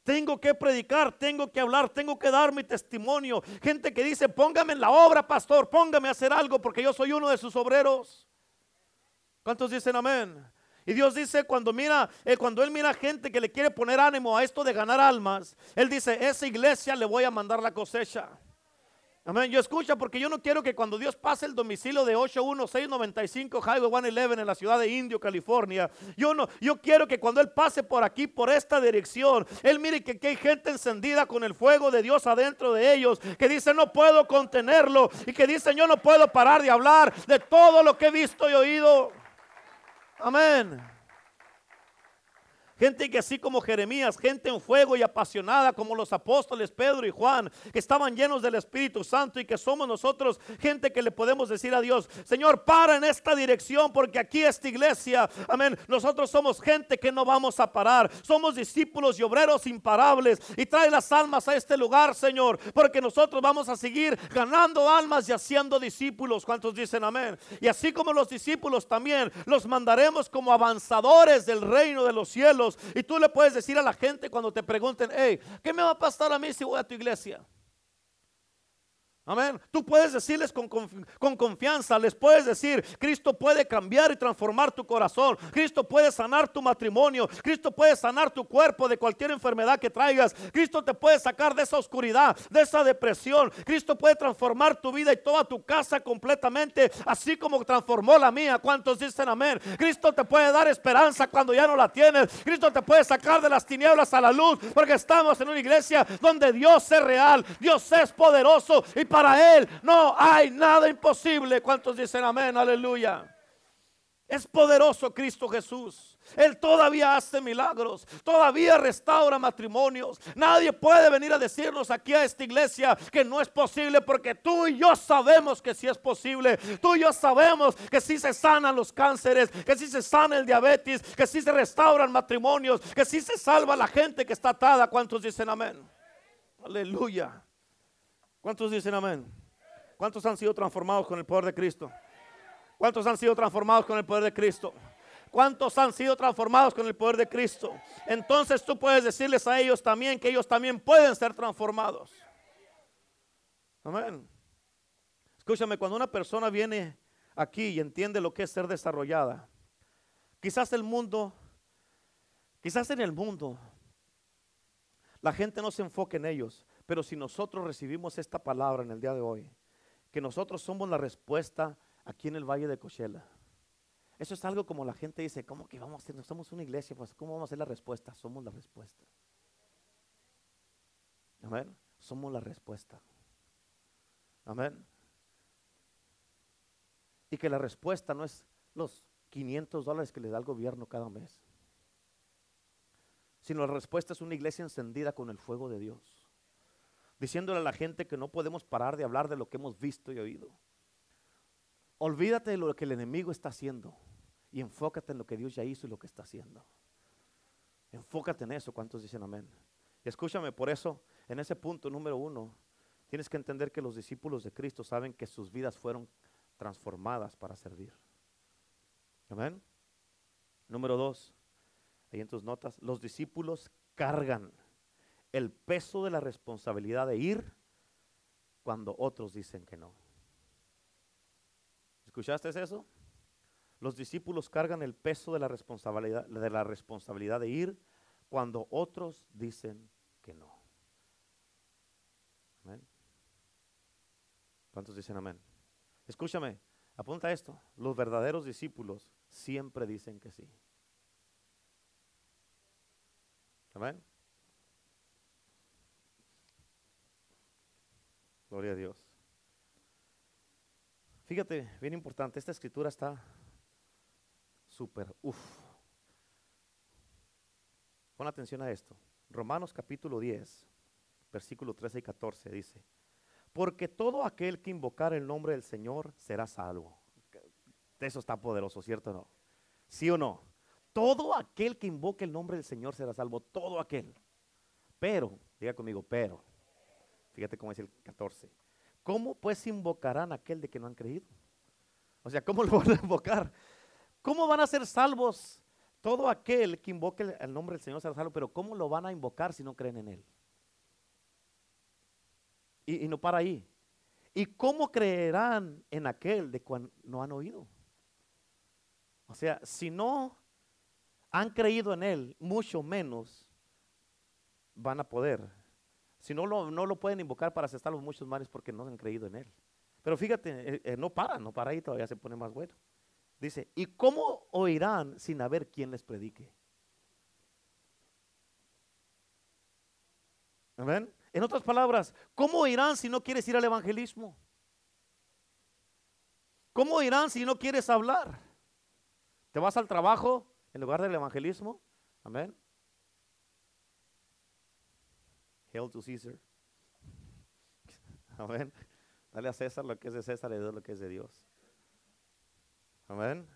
Tengo que predicar, tengo que hablar, tengo que dar mi testimonio. Gente que dice, póngame en la obra, pastor, póngame a hacer algo porque yo soy uno de sus obreros. ¿Cuántos dicen amén? Y Dios dice, cuando mira, eh, cuando Él mira gente que le quiere poner ánimo a esto de ganar almas, Él dice, esa iglesia le voy a mandar la cosecha. Amén. Yo escucha porque yo no quiero que cuando Dios pase el domicilio de 81695 Highway 111 en la ciudad de Indio, California, yo no, yo quiero que cuando Él pase por aquí, por esta dirección, Él mire que, que hay gente encendida con el fuego de Dios adentro de ellos, que dice no puedo contenerlo y que dice yo no puedo parar de hablar de todo lo que he visto y oído. Amén. Gente que así como Jeremías, gente en fuego y apasionada como los apóstoles Pedro y Juan, que estaban llenos del Espíritu Santo y que somos nosotros gente que le podemos decir a Dios, Señor, para en esta dirección porque aquí esta iglesia, amén, nosotros somos gente que no vamos a parar, somos discípulos y obreros imparables y trae las almas a este lugar, Señor, porque nosotros vamos a seguir ganando almas y haciendo discípulos. ¿Cuántos dicen amén? Y así como los discípulos también los mandaremos como avanzadores del reino de los cielos y tú le puedes decir a la gente cuando te pregunten, hey, ¿qué me va a pasar a mí si voy a tu iglesia? Amén. Tú puedes decirles con, confianza, les puedes decir, Cristo puede cambiar y transformar tu corazón. Cristo puede sanar tu matrimonio. Cristo puede sanar tu cuerpo de cualquier enfermedad que traigas. Cristo te puede sacar de esa oscuridad, de esa depresión. Cristo puede transformar tu vida y toda tu casa completamente, así como transformó la mía. ¿Cuántos dicen amén? Cristo te puede dar esperanza cuando ya no la tienes. Cristo te puede sacar de las tinieblas a la luz, porque estamos en una iglesia donde Dios es real, Dios es poderoso y para Él no hay nada imposible. ¿Cuántos dicen amén? Aleluya. Es poderoso Cristo Jesús. Él todavía hace milagros, todavía restaura matrimonios. Nadie puede venir a decirnos aquí a esta iglesia que no es posible porque tú y yo sabemos que sí es posible. Tú y yo sabemos que sí se sanan los cánceres, que sí se sana el diabetes, que sí se restauran matrimonios, que sí se salva la gente que está atada. ¿Cuántos dicen amén? Aleluya. ¿Cuántos dicen amén? ¿Cuántos han sido transformados con el poder de Cristo? ¿Cuántos han sido transformados con el poder de Cristo? ¿Cuántos han sido transformados con el poder de Cristo? Entonces tú puedes decirles a ellos también que ellos también pueden ser transformados. Amén. Escúchame, cuando una persona viene aquí y entiende lo que es ser desarrollada, quizás el mundo, quizás en el mundo, la gente no se enfoque en ellos, pero si nosotros recibimos esta palabra en el día de hoy, que nosotros somos la respuesta aquí en el Valle de Cochela. Eso es algo como la gente dice, ¿cómo que vamos a hacer? Somos una iglesia, pues ¿cómo vamos a hacer la respuesta? Somos la respuesta. Amén. Somos la respuesta. Amén. Y que la respuesta no es los 500 dólares que le da el gobierno cada mes, sino la respuesta es una iglesia encendida con el fuego de Dios, diciéndole a la gente que no podemos parar de hablar de lo que hemos visto y oído. Olvídate de lo que el enemigo está haciendo y enfócate en lo que Dios ya hizo y lo que está haciendo. Enfócate en eso. ¿Cuántos dicen amén? Y escúchame, por eso, en ese punto número uno, tienes que entender que los discípulos de Cristo saben que sus vidas fueron transformadas para servir. Amén. Número dos, ahí en tus notas, los discípulos cargan el peso de la responsabilidad de ir cuando otros dicen que no. ¿Escuchaste eso? Los discípulos cargan el peso de la responsabilidad de, la responsabilidad de ir cuando otros dicen que no. Amén. ¿Cuántos dicen amén? Escúchame, apunta esto. Los verdaderos discípulos siempre dicen que sí. Amén. Gloria a Dios. Fíjate, bien importante, esta escritura está súper, uff. Pon atención a esto. Romanos capítulo 10, versículo 13 y 14 dice, porque todo aquel que invocar el nombre del Señor será salvo. Eso está poderoso, ¿cierto o no? ¿Sí o no? Todo aquel que invoque el nombre del Señor será salvo, todo aquel. Pero, diga conmigo, pero, fíjate cómo es el 14. ¿Cómo pues invocarán a aquel de que no han creído? O sea, ¿cómo lo van a invocar? ¿Cómo van a ser salvos todo aquel que invoque el nombre del Señor será salvo? Pero ¿cómo lo van a invocar si no creen en Él? Y, no para ahí. ¿Y cómo creerán en aquel de cuando no han oído? O sea, si no han creído en Él, mucho menos van a poder si no lo, no lo pueden invocar para aceptar los muchos males porque no han creído en Él. Pero fíjate, eh, eh, no para, no para ahí, todavía se pone más bueno. Dice, ¿y cómo oirán sin haber quien les predique? ¿Ven? En otras palabras, ¿cómo oirán si no quieres ir al evangelismo? ¿Cómo oirán si no quieres hablar? ¿Te vas al trabajo en lugar del evangelismo? Amén. Hail to Caesar. Amén. Dale a César lo que es de César y Dios lo que es de Dios. Amén.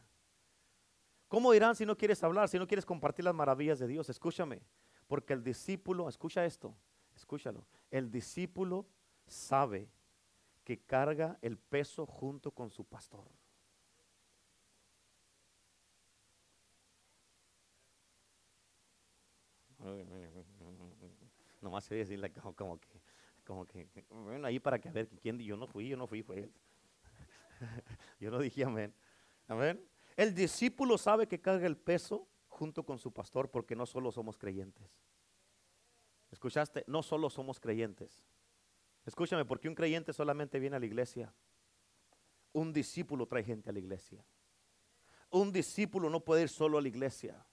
¿Cómo irán si no quieres hablar, si no quieres compartir las maravillas de Dios? Escúchame, porque el discípulo, escucha esto, escúchalo. El discípulo sabe que carga el peso junto con su pastor. Nomás se decirle como, como, que, como que, bueno, ahí para que a ver quién, yo no fui, yo no fui, fue él. yo no dije amén. Amén. El discípulo sabe que carga el peso junto con su pastor porque no solo somos creyentes. ¿Escuchaste? No solo somos creyentes. Escúchame, porque un creyente solamente viene a la iglesia. Un discípulo trae gente a la iglesia. Un discípulo no puede ir solo a la iglesia.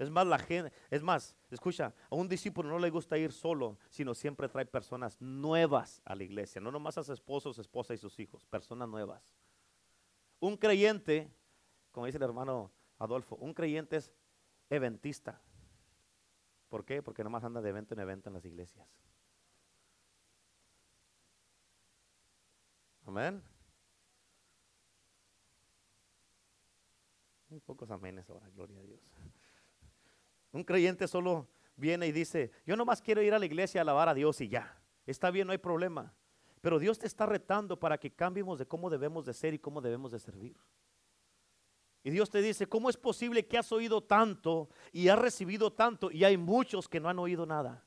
Es más, la es más, escucha, a un discípulo no le gusta ir solo, sino siempre trae personas nuevas a la iglesia, no nomás a su esposo, su esposa y sus hijos, personas nuevas. Un creyente como dice el hermano Adolfo, un creyente es eventista. ¿Por qué? Porque nomás anda de evento en evento en las iglesias. Amén. Muy pocos amenes ahora, gloria a Dios. Un creyente solo viene y dice, yo nomás quiero ir a la iglesia a alabar a Dios y ya. Está bien, no hay problema. Pero Dios te está retando para que cambiemos de cómo debemos de ser y cómo debemos de servir. Y Dios te dice, ¿cómo es posible que has oído tanto y has recibido tanto y hay muchos que no han oído nada?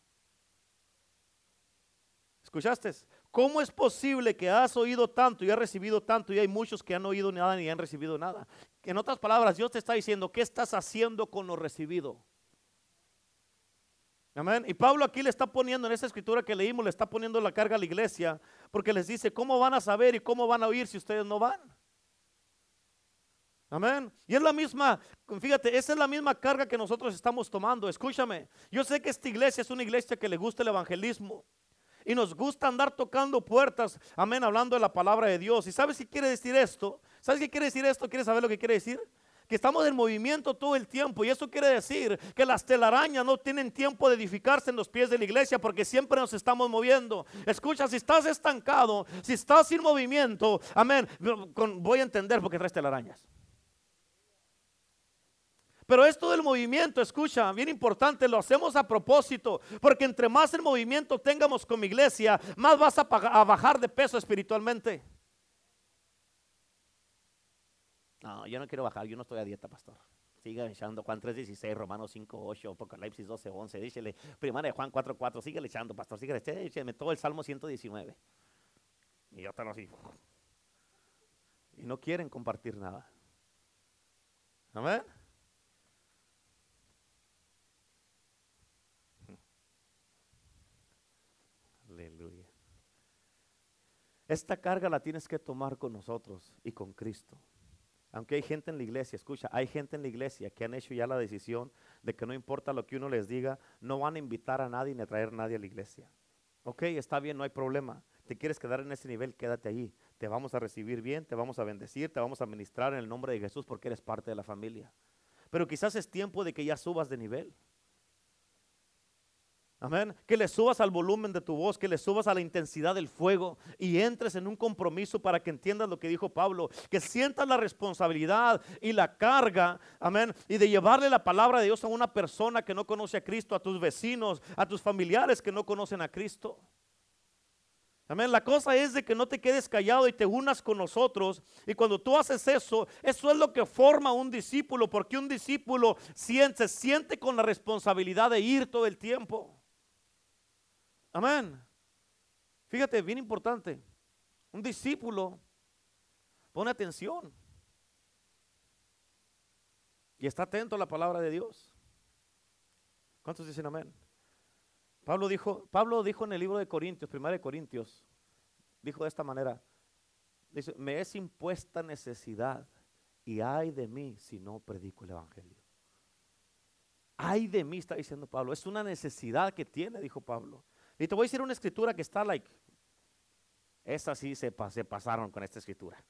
¿Escuchaste? ¿Cómo es posible que has oído tanto y has recibido tanto y hay muchos que han oído nada ni han recibido nada? En otras palabras, Dios te está diciendo, ¿qué estás haciendo con lo recibido? Amén. Y Pablo aquí le está poniendo en esa escritura que leímos, le está poniendo la carga a la iglesia, porque les dice, ¿cómo van a saber y cómo van a oír si ustedes no van? Amén. Y es la misma, fíjate, esa es la misma carga que nosotros estamos tomando. Escúchame, yo sé que esta iglesia es una iglesia que le gusta el evangelismo. Y nos gusta andar tocando puertas, amén, hablando de la palabra de Dios. ¿Y sabes qué quiere decir esto? ¿Sabes qué quiere decir esto? ¿Quieres saber lo que quiere decir? Que estamos en movimiento todo el tiempo y eso quiere decir que las telarañas no tienen tiempo de edificarse en los pies de la iglesia porque siempre nos estamos moviendo. Escucha, si estás estancado, si estás sin movimiento, amén, voy a entender porque traes telarañas. Pero esto del movimiento, escucha, bien importante, lo hacemos a propósito, porque entre más el movimiento tengamos con mi iglesia, más vas a, a bajar de peso espiritualmente. No, yo no quiero bajar, yo no estoy a dieta, pastor. Siga echando Juan 3.16, Romanos 5.8, Apocalipsis 12.11, díchele, primera de Juan 4.4, sigue echando, pastor, sigue echando todo el Salmo 119. Y yo están así. Y no quieren compartir nada. Amén. Aleluya. Esta carga la tienes que tomar con nosotros y con Cristo. Aunque hay gente en la iglesia, escucha, hay gente en la iglesia que han hecho ya la decisión de que no importa lo que uno les diga, no van a invitar a nadie ni a traer a nadie a la iglesia. Ok, está bien, no hay problema. Te quieres quedar en ese nivel, quédate allí. Te vamos a recibir bien, te vamos a bendecir, te vamos a ministrar en el nombre de Jesús porque eres parte de la familia. Pero quizás es tiempo de que ya subas de nivel. Amén. Que le subas al volumen de tu voz, que le subas a la intensidad del fuego y entres en un compromiso para que entiendas lo que dijo Pablo, que sientas la responsabilidad y la carga, amén, y de llevarle la palabra de Dios a una persona que no conoce a Cristo, a tus vecinos, a tus familiares que no conocen a Cristo. Amén. La cosa es de que no te quedes callado y te unas con nosotros. Y cuando tú haces eso, eso es lo que forma un discípulo, porque un discípulo se siente con la responsabilidad de ir todo el tiempo. Amén. Fíjate, bien importante. Un discípulo pone atención y está atento a la palabra de Dios. ¿Cuántos dicen amén? Pablo dijo, Pablo dijo en el libro de Corintios, primera de Corintios, dijo de esta manera, dice, me es impuesta necesidad y hay de mí si no predico el Evangelio. Hay de mí, está diciendo Pablo, es una necesidad que tiene, dijo Pablo. Y te voy a decir una escritura que está like. Esta sí se, pasaron con esta escritura.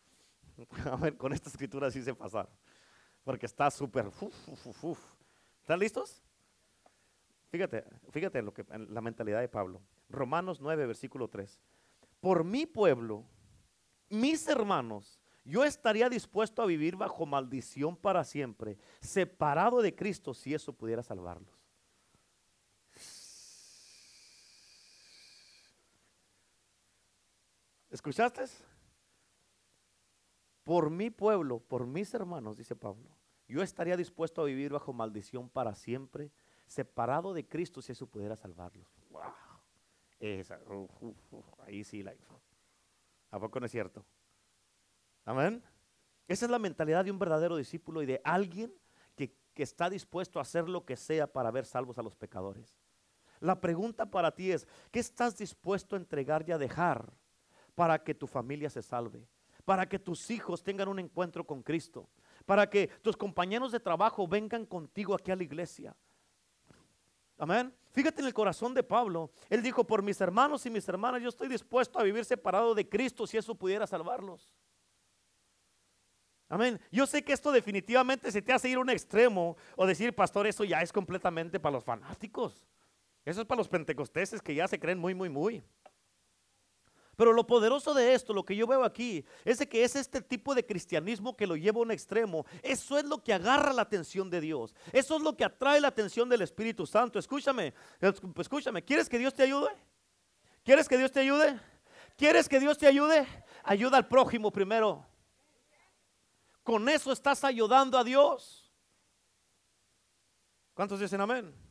A ver, con esta escritura sí se pasaron. Porque está súper. ¿Están listos? Fíjate, fíjate lo que, la mentalidad de Pablo. Romanos 9, versículo 3. Por mi pueblo, mis hermanos, yo estaría dispuesto a vivir bajo maldición para siempre, separado de Cristo si eso pudiera salvarlos. ¿Escuchaste? Por mi pueblo, por mis hermanos, dice Pablo, yo estaría dispuesto a vivir bajo maldición para siempre, separado de Cristo si eso pudiera salvarlos. Wow. ahí sí, ¿a poco no es cierto? Amén. Esa es la mentalidad de un verdadero discípulo y de alguien que, que está dispuesto a hacer lo que sea para ver salvos a los pecadores. La pregunta para ti es, ¿qué estás dispuesto a entregar y a dejar para que tu familia se salve, para que tus hijos tengan un encuentro con Cristo, para que tus compañeros de trabajo vengan contigo aquí a la iglesia. Amén. Fíjate en el corazón de Pablo. Él dijo, por mis hermanos y mis hermanas, yo estoy dispuesto a vivir separado de Cristo si eso pudiera salvarlos. Amén. Yo sé que esto definitivamente se te hace ir a un extremo o decir, pastor, eso ya es completamente para los fanáticos. Eso es para los pentecosteses que ya se creen muy, muy, muy. Pero lo poderoso de esto, lo que yo veo aquí, es de que es este tipo de cristianismo que lo lleva a un extremo. Eso es lo que agarra la atención de Dios. Eso es lo que atrae la atención del Espíritu Santo. Escúchame, escúchame. ¿Quieres que Dios te ayude? ¿Quieres que Dios te ayude? ¿Quieres que Dios te ayude? Ayuda al prójimo primero. Con eso estás ayudando a Dios. ¿Cuántos dicen amén?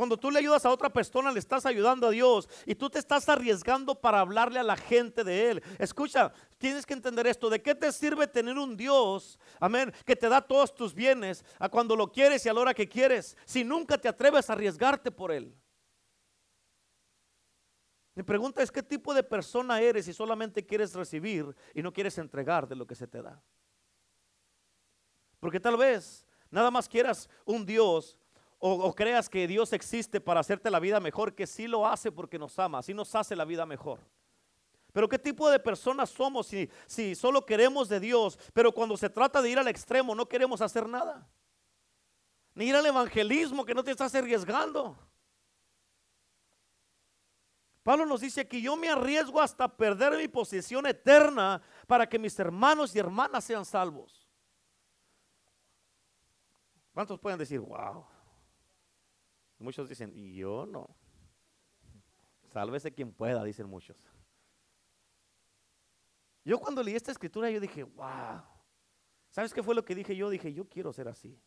Cuando tú le ayudas a otra persona, le estás ayudando a Dios y tú te estás arriesgando para hablarle a la gente de Él. Escucha, tienes que entender esto. ¿De qué te sirve tener un Dios, amén, que te da todos tus bienes a cuando lo quieres y a la hora que quieres, si nunca te atreves a arriesgarte por Él? Mi pregunta es, ¿qué tipo de persona eres si solamente quieres recibir y no quieres entregar de lo que se te da? Porque tal vez nada más quieras un Dios o, creas que Dios existe para hacerte la vida mejor, que sí lo hace porque nos ama, sí nos hace la vida mejor. Pero ¿qué tipo de personas somos si, si solo queremos de Dios, pero cuando se trata de ir al extremo no queremos hacer nada? Ni ir al evangelismo que no te estás arriesgando. Pablo nos dice que yo me arriesgo hasta perder mi posición eterna para que mis hermanos y hermanas sean salvos. ¿Cuántos pueden decir, wow? Muchos dicen, yo no. Sálvese quien pueda, dicen muchos. Yo cuando leí esta escritura, yo dije, wow. ¿Sabes qué fue lo que dije yo? Dije, yo quiero ser así.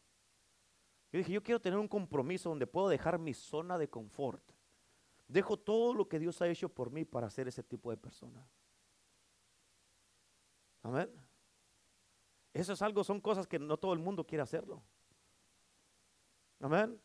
Yo dije, yo quiero tener un compromiso donde puedo dejar mi zona de confort. Dejo todo lo que Dios ha hecho por mí para ser ese tipo de persona. Amén. Eso es algo, son cosas que no todo el mundo quiere hacerlo. Amén.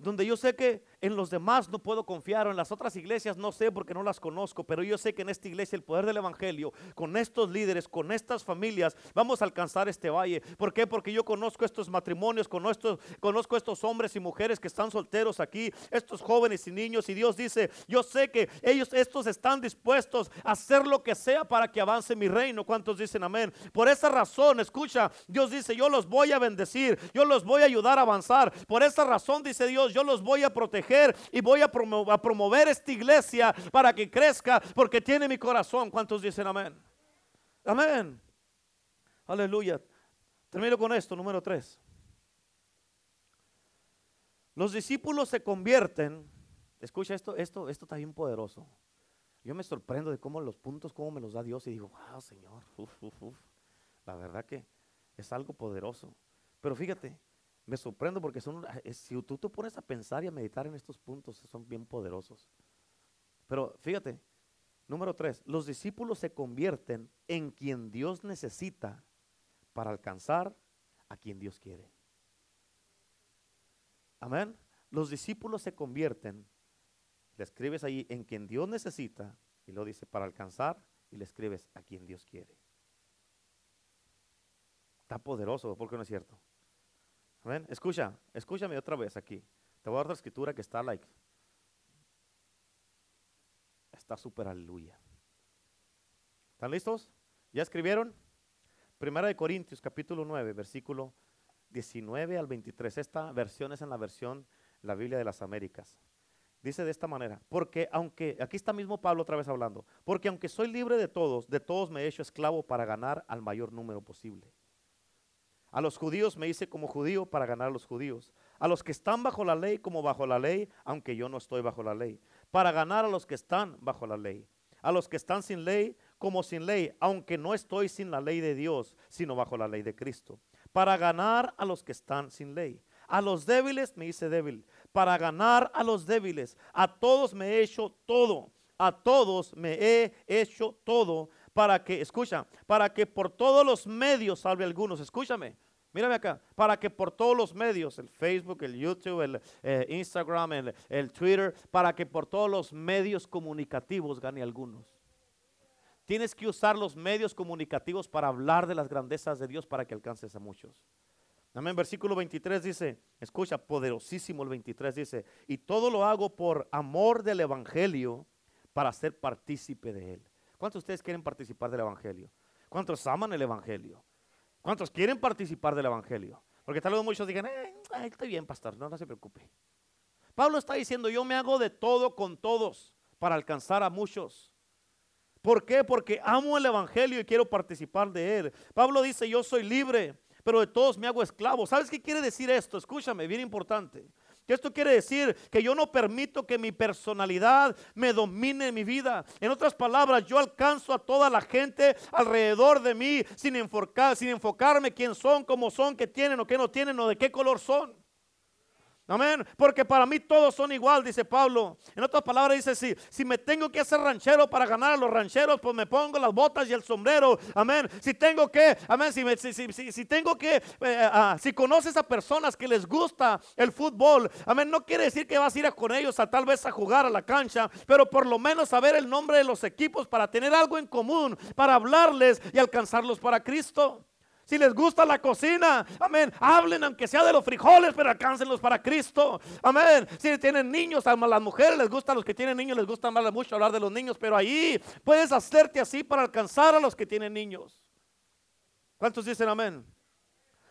Donde yo sé que en los demás no puedo confiar, o en las otras iglesias no sé porque no las conozco, pero yo sé que en esta iglesia el poder del Evangelio, con estos líderes, con estas familias, vamos a alcanzar este valle. ¿Por qué? Porque yo conozco estos matrimonios, conozco, conozco estos hombres y mujeres que están solteros aquí, estos jóvenes y niños, y Dios dice, yo sé que ellos, estos están dispuestos a hacer lo que sea para que avance mi reino. ¿Cuántos dicen amén? Por esa razón, escucha, Dios dice, yo los voy a bendecir, yo los voy a ayudar a avanzar. Por esa razón, dice Dios, yo los voy a proteger y voy a, promover esta iglesia para que crezca porque tiene mi corazón. ¿Cuántos dicen amén? Amén. Aleluya. Termino con esto, número tres. Los discípulos se convierten, escucha esto, esto, esto está bien poderoso. Yo me sorprendo de cómo los puntos, cómo me los da Dios y digo, wow, Señor, la verdad que es algo poderoso. Pero fíjate, me sorprendo porque son, si tú te pones a pensar y a meditar en estos puntos, son bien poderosos. Pero fíjate, número tres, los discípulos se convierten en quien Dios necesita para alcanzar a quien Dios quiere. Amén. Los discípulos se convierten, le escribes ahí en quien Dios necesita y lo dice para alcanzar y le escribes a quien Dios quiere. Está poderoso, porque no es cierto. Escucha, escúchame otra vez aquí. Te voy a dar otra escritura que está like. Está súper aleluya. ¿Están listos? ¿Ya escribieron? Primera de Corintios capítulo 9, versículo 19 al 23. Esta versión es en la versión la Biblia de las Américas. Dice de esta manera, porque aunque, aquí está mismo Pablo otra vez hablando, porque aunque soy libre de todos, de todos me he hecho esclavo para ganar al mayor número posible. A los judíos me hice como judío para ganar a los judíos. A los que están bajo la ley como bajo la ley, aunque yo no estoy bajo la ley. Para ganar a los que están bajo la ley. A los que están sin ley como sin ley, aunque no estoy sin la ley de Dios, sino bajo la ley de Cristo. Para ganar a los que están sin ley. A los débiles me hice débil. Para ganar a los débiles. A todos me he hecho todo. A todos me he hecho todo para que, escucha, para que por todos los medios salve algunos. Escúchame, mírame acá, para que por todos los medios, el Facebook, el YouTube, el eh, Instagram, el, el Twitter, para que por todos los medios comunicativos gane algunos. Tienes que usar los medios comunicativos para hablar de las grandezas de Dios para que alcances a muchos. Amén. Versículo 23 dice, escucha, poderosísimo el 23 dice, y todo lo hago por amor del Evangelio para ser partícipe de él. ¿Cuántos de ustedes quieren participar del Evangelio? ¿Cuántos aman el Evangelio? ¿Cuántos quieren participar del Evangelio? Porque tal vez muchos digan, eh, estoy bien, pastor, no, no se preocupe. Pablo está diciendo, yo me hago de todo con todos para alcanzar a muchos. ¿Por qué? Porque amo el Evangelio y quiero participar de él. Pablo dice, yo soy libre, pero de todos me hago esclavo. ¿Sabes qué quiere decir esto? Escúchame, bien importante. Esto quiere decir que yo no permito que mi personalidad me domine mi vida. En otras palabras, yo alcanzo a toda la gente alrededor de mí sin, enfocar, sin enfocarme quién son, cómo son, qué tienen o qué no tienen o de qué color son. Amén. Porque para mí todos son igual, dice Pablo. En otras palabras dice, si, si me tengo que hacer ranchero para ganar a los rancheros, pues me pongo las botas y el sombrero. Amén. Si tengo que, amén, si, si, si, tengo que, eh, ah, si conoces a personas que les gusta el fútbol, amén, no quiere decir que vas a ir con ellos a tal vez a jugar a la cancha, pero por lo menos saber el nombre de los equipos para tener algo en común, para hablarles y alcanzarlos para Cristo. Si les gusta la cocina, amén, hablen aunque sea de los frijoles, pero alcáncenlos para Cristo. Amén. Si tienen niños, a las mujeres les gusta, a los que tienen niños les gusta mucho hablar de los niños, pero ahí puedes hacerte así para alcanzar a los que tienen niños. ¿Cuántos dicen amén?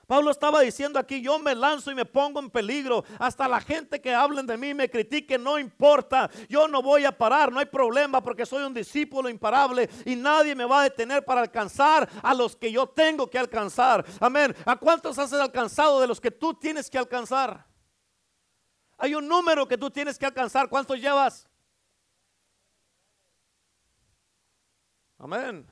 Pablo estaba diciendo aquí, yo me lanzo y me pongo en peligro. Hasta la gente que hablen de mí, me critique, no importa. Yo no voy a parar, no hay problema porque soy un discípulo imparable y nadie me va a detener para alcanzar a los que yo tengo que alcanzar. Amén. ¿A cuántos has alcanzado de los que tú tienes que alcanzar? Hay un número que tú tienes que alcanzar. ¿Cuántos llevas? Amén.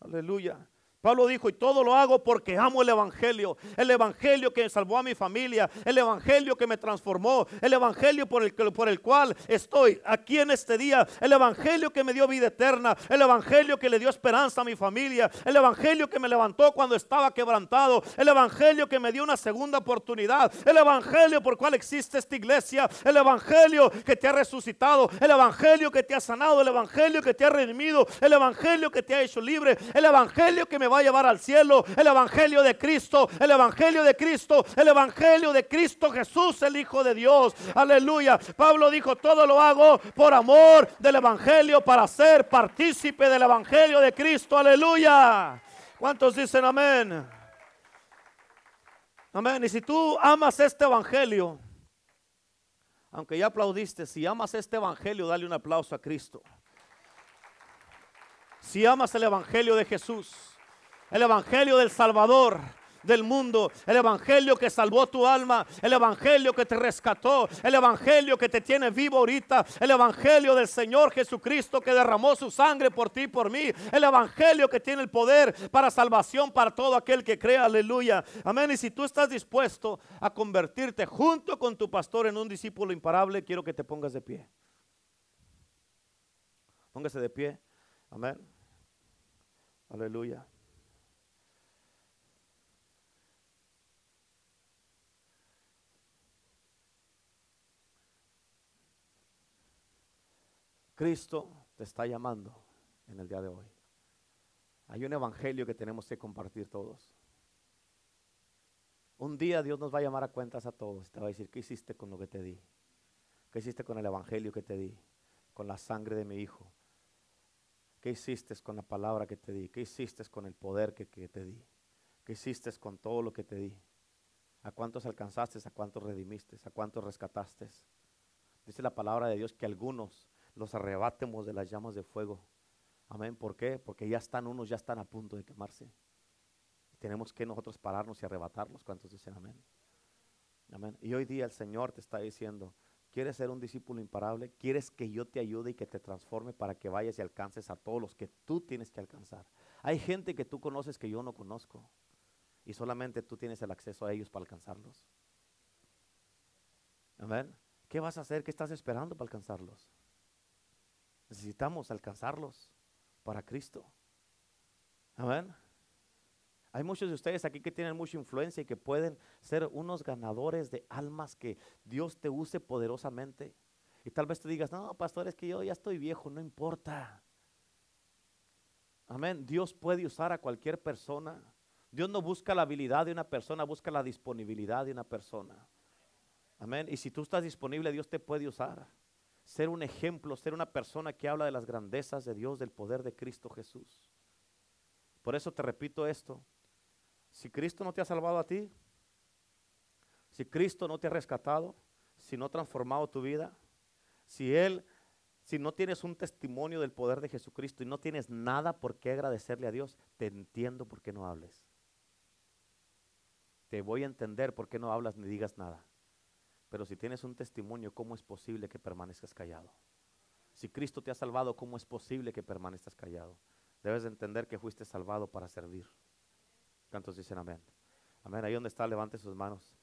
Aleluya. Pablo dijo, y todo lo hago porque amo el Evangelio, el Evangelio que salvó a mi familia, el Evangelio que me transformó, el Evangelio por el, por el cual estoy aquí en este día, el Evangelio que me dio vida eterna, el Evangelio que le dio esperanza a mi familia, el Evangelio que me levantó cuando estaba quebrantado, el Evangelio que me dio una segunda oportunidad, el Evangelio por el cual existe esta iglesia, el Evangelio que te ha resucitado, el Evangelio que te ha sanado, el Evangelio que te ha redimido, el Evangelio que te ha hecho libre, el Evangelio que me va a llevar al cielo. El Evangelio de Cristo, el Evangelio de Cristo, el Evangelio de Cristo Jesús, el Hijo de Dios. Aleluya. Pablo dijo, todo lo hago por amor del Evangelio para ser partícipe del Evangelio de Cristo. Aleluya. ¿Cuántos dicen amén? Amén. Y si tú amas este Evangelio, aunque ya aplaudiste, si amas este Evangelio, dale un aplauso a Cristo. Si amas el Evangelio de Jesús, el Evangelio del Salvador del mundo, el evangelio que salvó tu alma, el evangelio que te rescató, el evangelio que te tiene vivo ahorita, el evangelio del Señor Jesucristo que derramó su sangre por ti y por mí, el evangelio que tiene el poder para salvación para todo aquel que crea, aleluya. Amén. Y si tú estás dispuesto a convertirte junto con tu pastor en un discípulo imparable, quiero que te pongas de pie. Póngase de pie. Amén. Aleluya. Cristo te está llamando en el día de hoy. Hay un evangelio que tenemos que compartir todos. Un día Dios nos va a llamar a cuentas a todos. Te va a decir, ¿qué hiciste con lo que te di? ¿Qué hiciste con el evangelio que te di? Con la sangre de mi hijo. ¿Qué hiciste con la palabra que te di? ¿Qué hiciste con el poder que, que te di? ¿Qué hiciste con todo lo que te di? ¿A cuántos alcanzaste? ¿A cuántos redimiste? ¿A cuántos rescataste? Dice la palabra de Dios que algunos los arrebatemos de las llamas de fuego. Amén. ¿Por qué? Porque ya están unos, ya están a punto de quemarse. tenemos que nosotros pararnos y arrebatarlos. ¿Cuántos dicen amén? Amén. Y hoy día el Señor te está diciendo, ¿quieres ser un discípulo imparable? ¿Quieres que yo te ayude y que te transforme para que vayas y alcances a todos los que tú tienes que alcanzar? Hay gente que tú conoces que yo no conozco y solamente tú tienes el acceso a ellos para alcanzarlos. Amén. ¿Qué vas a hacer? ¿Qué estás esperando para alcanzarlos? Necesitamos alcanzarlos para Cristo. Amén. Hay muchos de ustedes aquí que tienen mucha influencia y que pueden ser unos ganadores de almas que Dios te use poderosamente. Y tal vez te digas, no, pastor, es que yo ya estoy viejo, no importa. Amén. Dios puede usar a cualquier persona. Dios no busca la habilidad de una persona, busca la disponibilidad de una persona. Amén. Y si tú estás disponible, Dios te puede usar ser un ejemplo, ser una persona que habla de las grandezas de Dios, del poder de Cristo Jesús. Por eso te repito esto, Si Cristo no te ha salvado a ti, si Cristo no te ha rescatado, si no ha transformado tu vida, si Él, si no tienes un testimonio del poder de Jesucristo y no tienes nada por qué agradecerle a Dios, te entiendo por qué no hables. Te voy a entender por qué no hablas ni digas nada. Pero si tienes un testimonio, ¿cómo es posible que permanezcas callado? Si Cristo te ha salvado, ¿cómo es posible que permanezcas callado? Debes de entender que fuiste salvado para servir. ¿Cuántos dicen amén? Amén. Ahí donde está, levante sus manos.